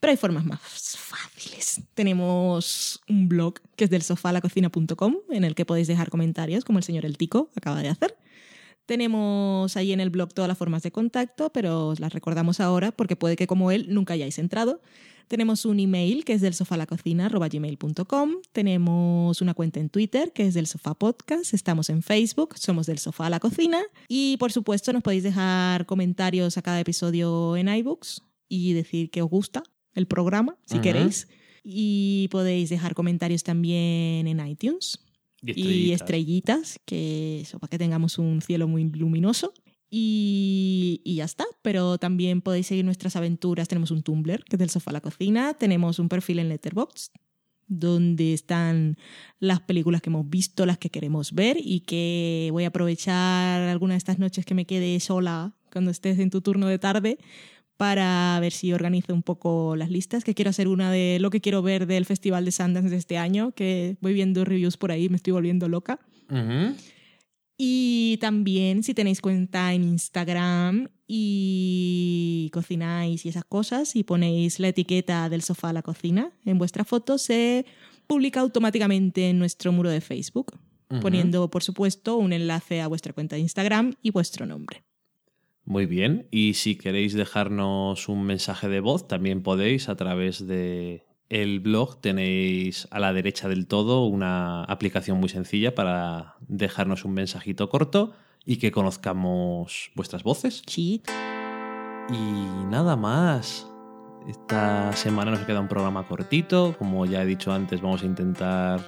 Pero hay formas más fáciles. Tenemos un blog que es del sofalacocina.com, en el que podéis dejar comentarios, como el señor El Tico acaba de hacer. Tenemos ahí en el blog todas las formas de contacto, pero os las recordamos ahora porque puede que como él nunca hayáis entrado. Tenemos un email que es del sofalacocina.gmail.com. Tenemos una cuenta en Twitter que es del Sofá Podcast. Estamos en Facebook, somos del Sofá a la Cocina. Y por supuesto nos podéis dejar comentarios a cada episodio en iBooks y decir que os gusta el programa, si queréis. Y podéis dejar comentarios también en iTunes Y y estrellitas. estrellitas, que eso, para que tengamos un cielo muy luminoso. Y, y ya está, pero también podéis seguir nuestras aventuras. Tenemos un Tumblr, que es del sofá a la cocina. Tenemos un perfil en Letterboxd, donde están las películas que hemos visto, las que queremos ver y que voy a aprovechar alguna de estas noches que me quede sola cuando estés en tu turno de tarde para ver si organizo un poco las listas, que quiero hacer una de lo que quiero ver del Festival de Sundance de este año, que voy viendo reviews por ahí, me estoy volviendo loca. Y también si tenéis cuenta en Instagram y cocináis y esas cosas y ponéis la etiqueta del sofá a la cocina en vuestra foto, se publica automáticamente en nuestro muro de Facebook, poniendo, por supuesto, un enlace a vuestra cuenta de Instagram y vuestro nombre. Muy bien. Y si queréis dejarnos un mensaje de voz, también podéis a través de el blog. Tenéis a la derecha del todo una aplicación muy sencilla para dejarnos un mensajito corto y que conozcamos vuestras voces. Sí. Y nada más. Esta semana nos queda un programa cortito. Como ya he dicho antes, vamos a intentar,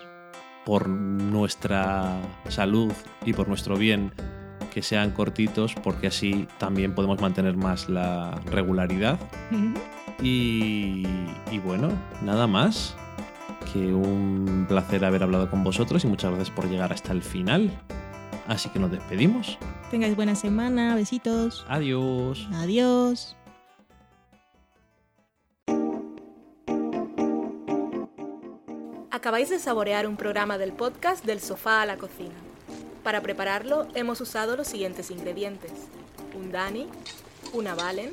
por nuestra salud y por nuestro bien, que sean cortitos, porque así también podemos mantener más la regularidad. Y, y bueno, nada más. Que un placer haber hablado con vosotros y muchas gracias por llegar hasta el final. Así que nos despedimos. Tengáis buena semana, besitos. Adiós. Adiós. Acabáis de saborear un programa del podcast Del sofá a la cocina. Para prepararlo hemos usado los siguientes ingredientes. Un Dani, una Valen,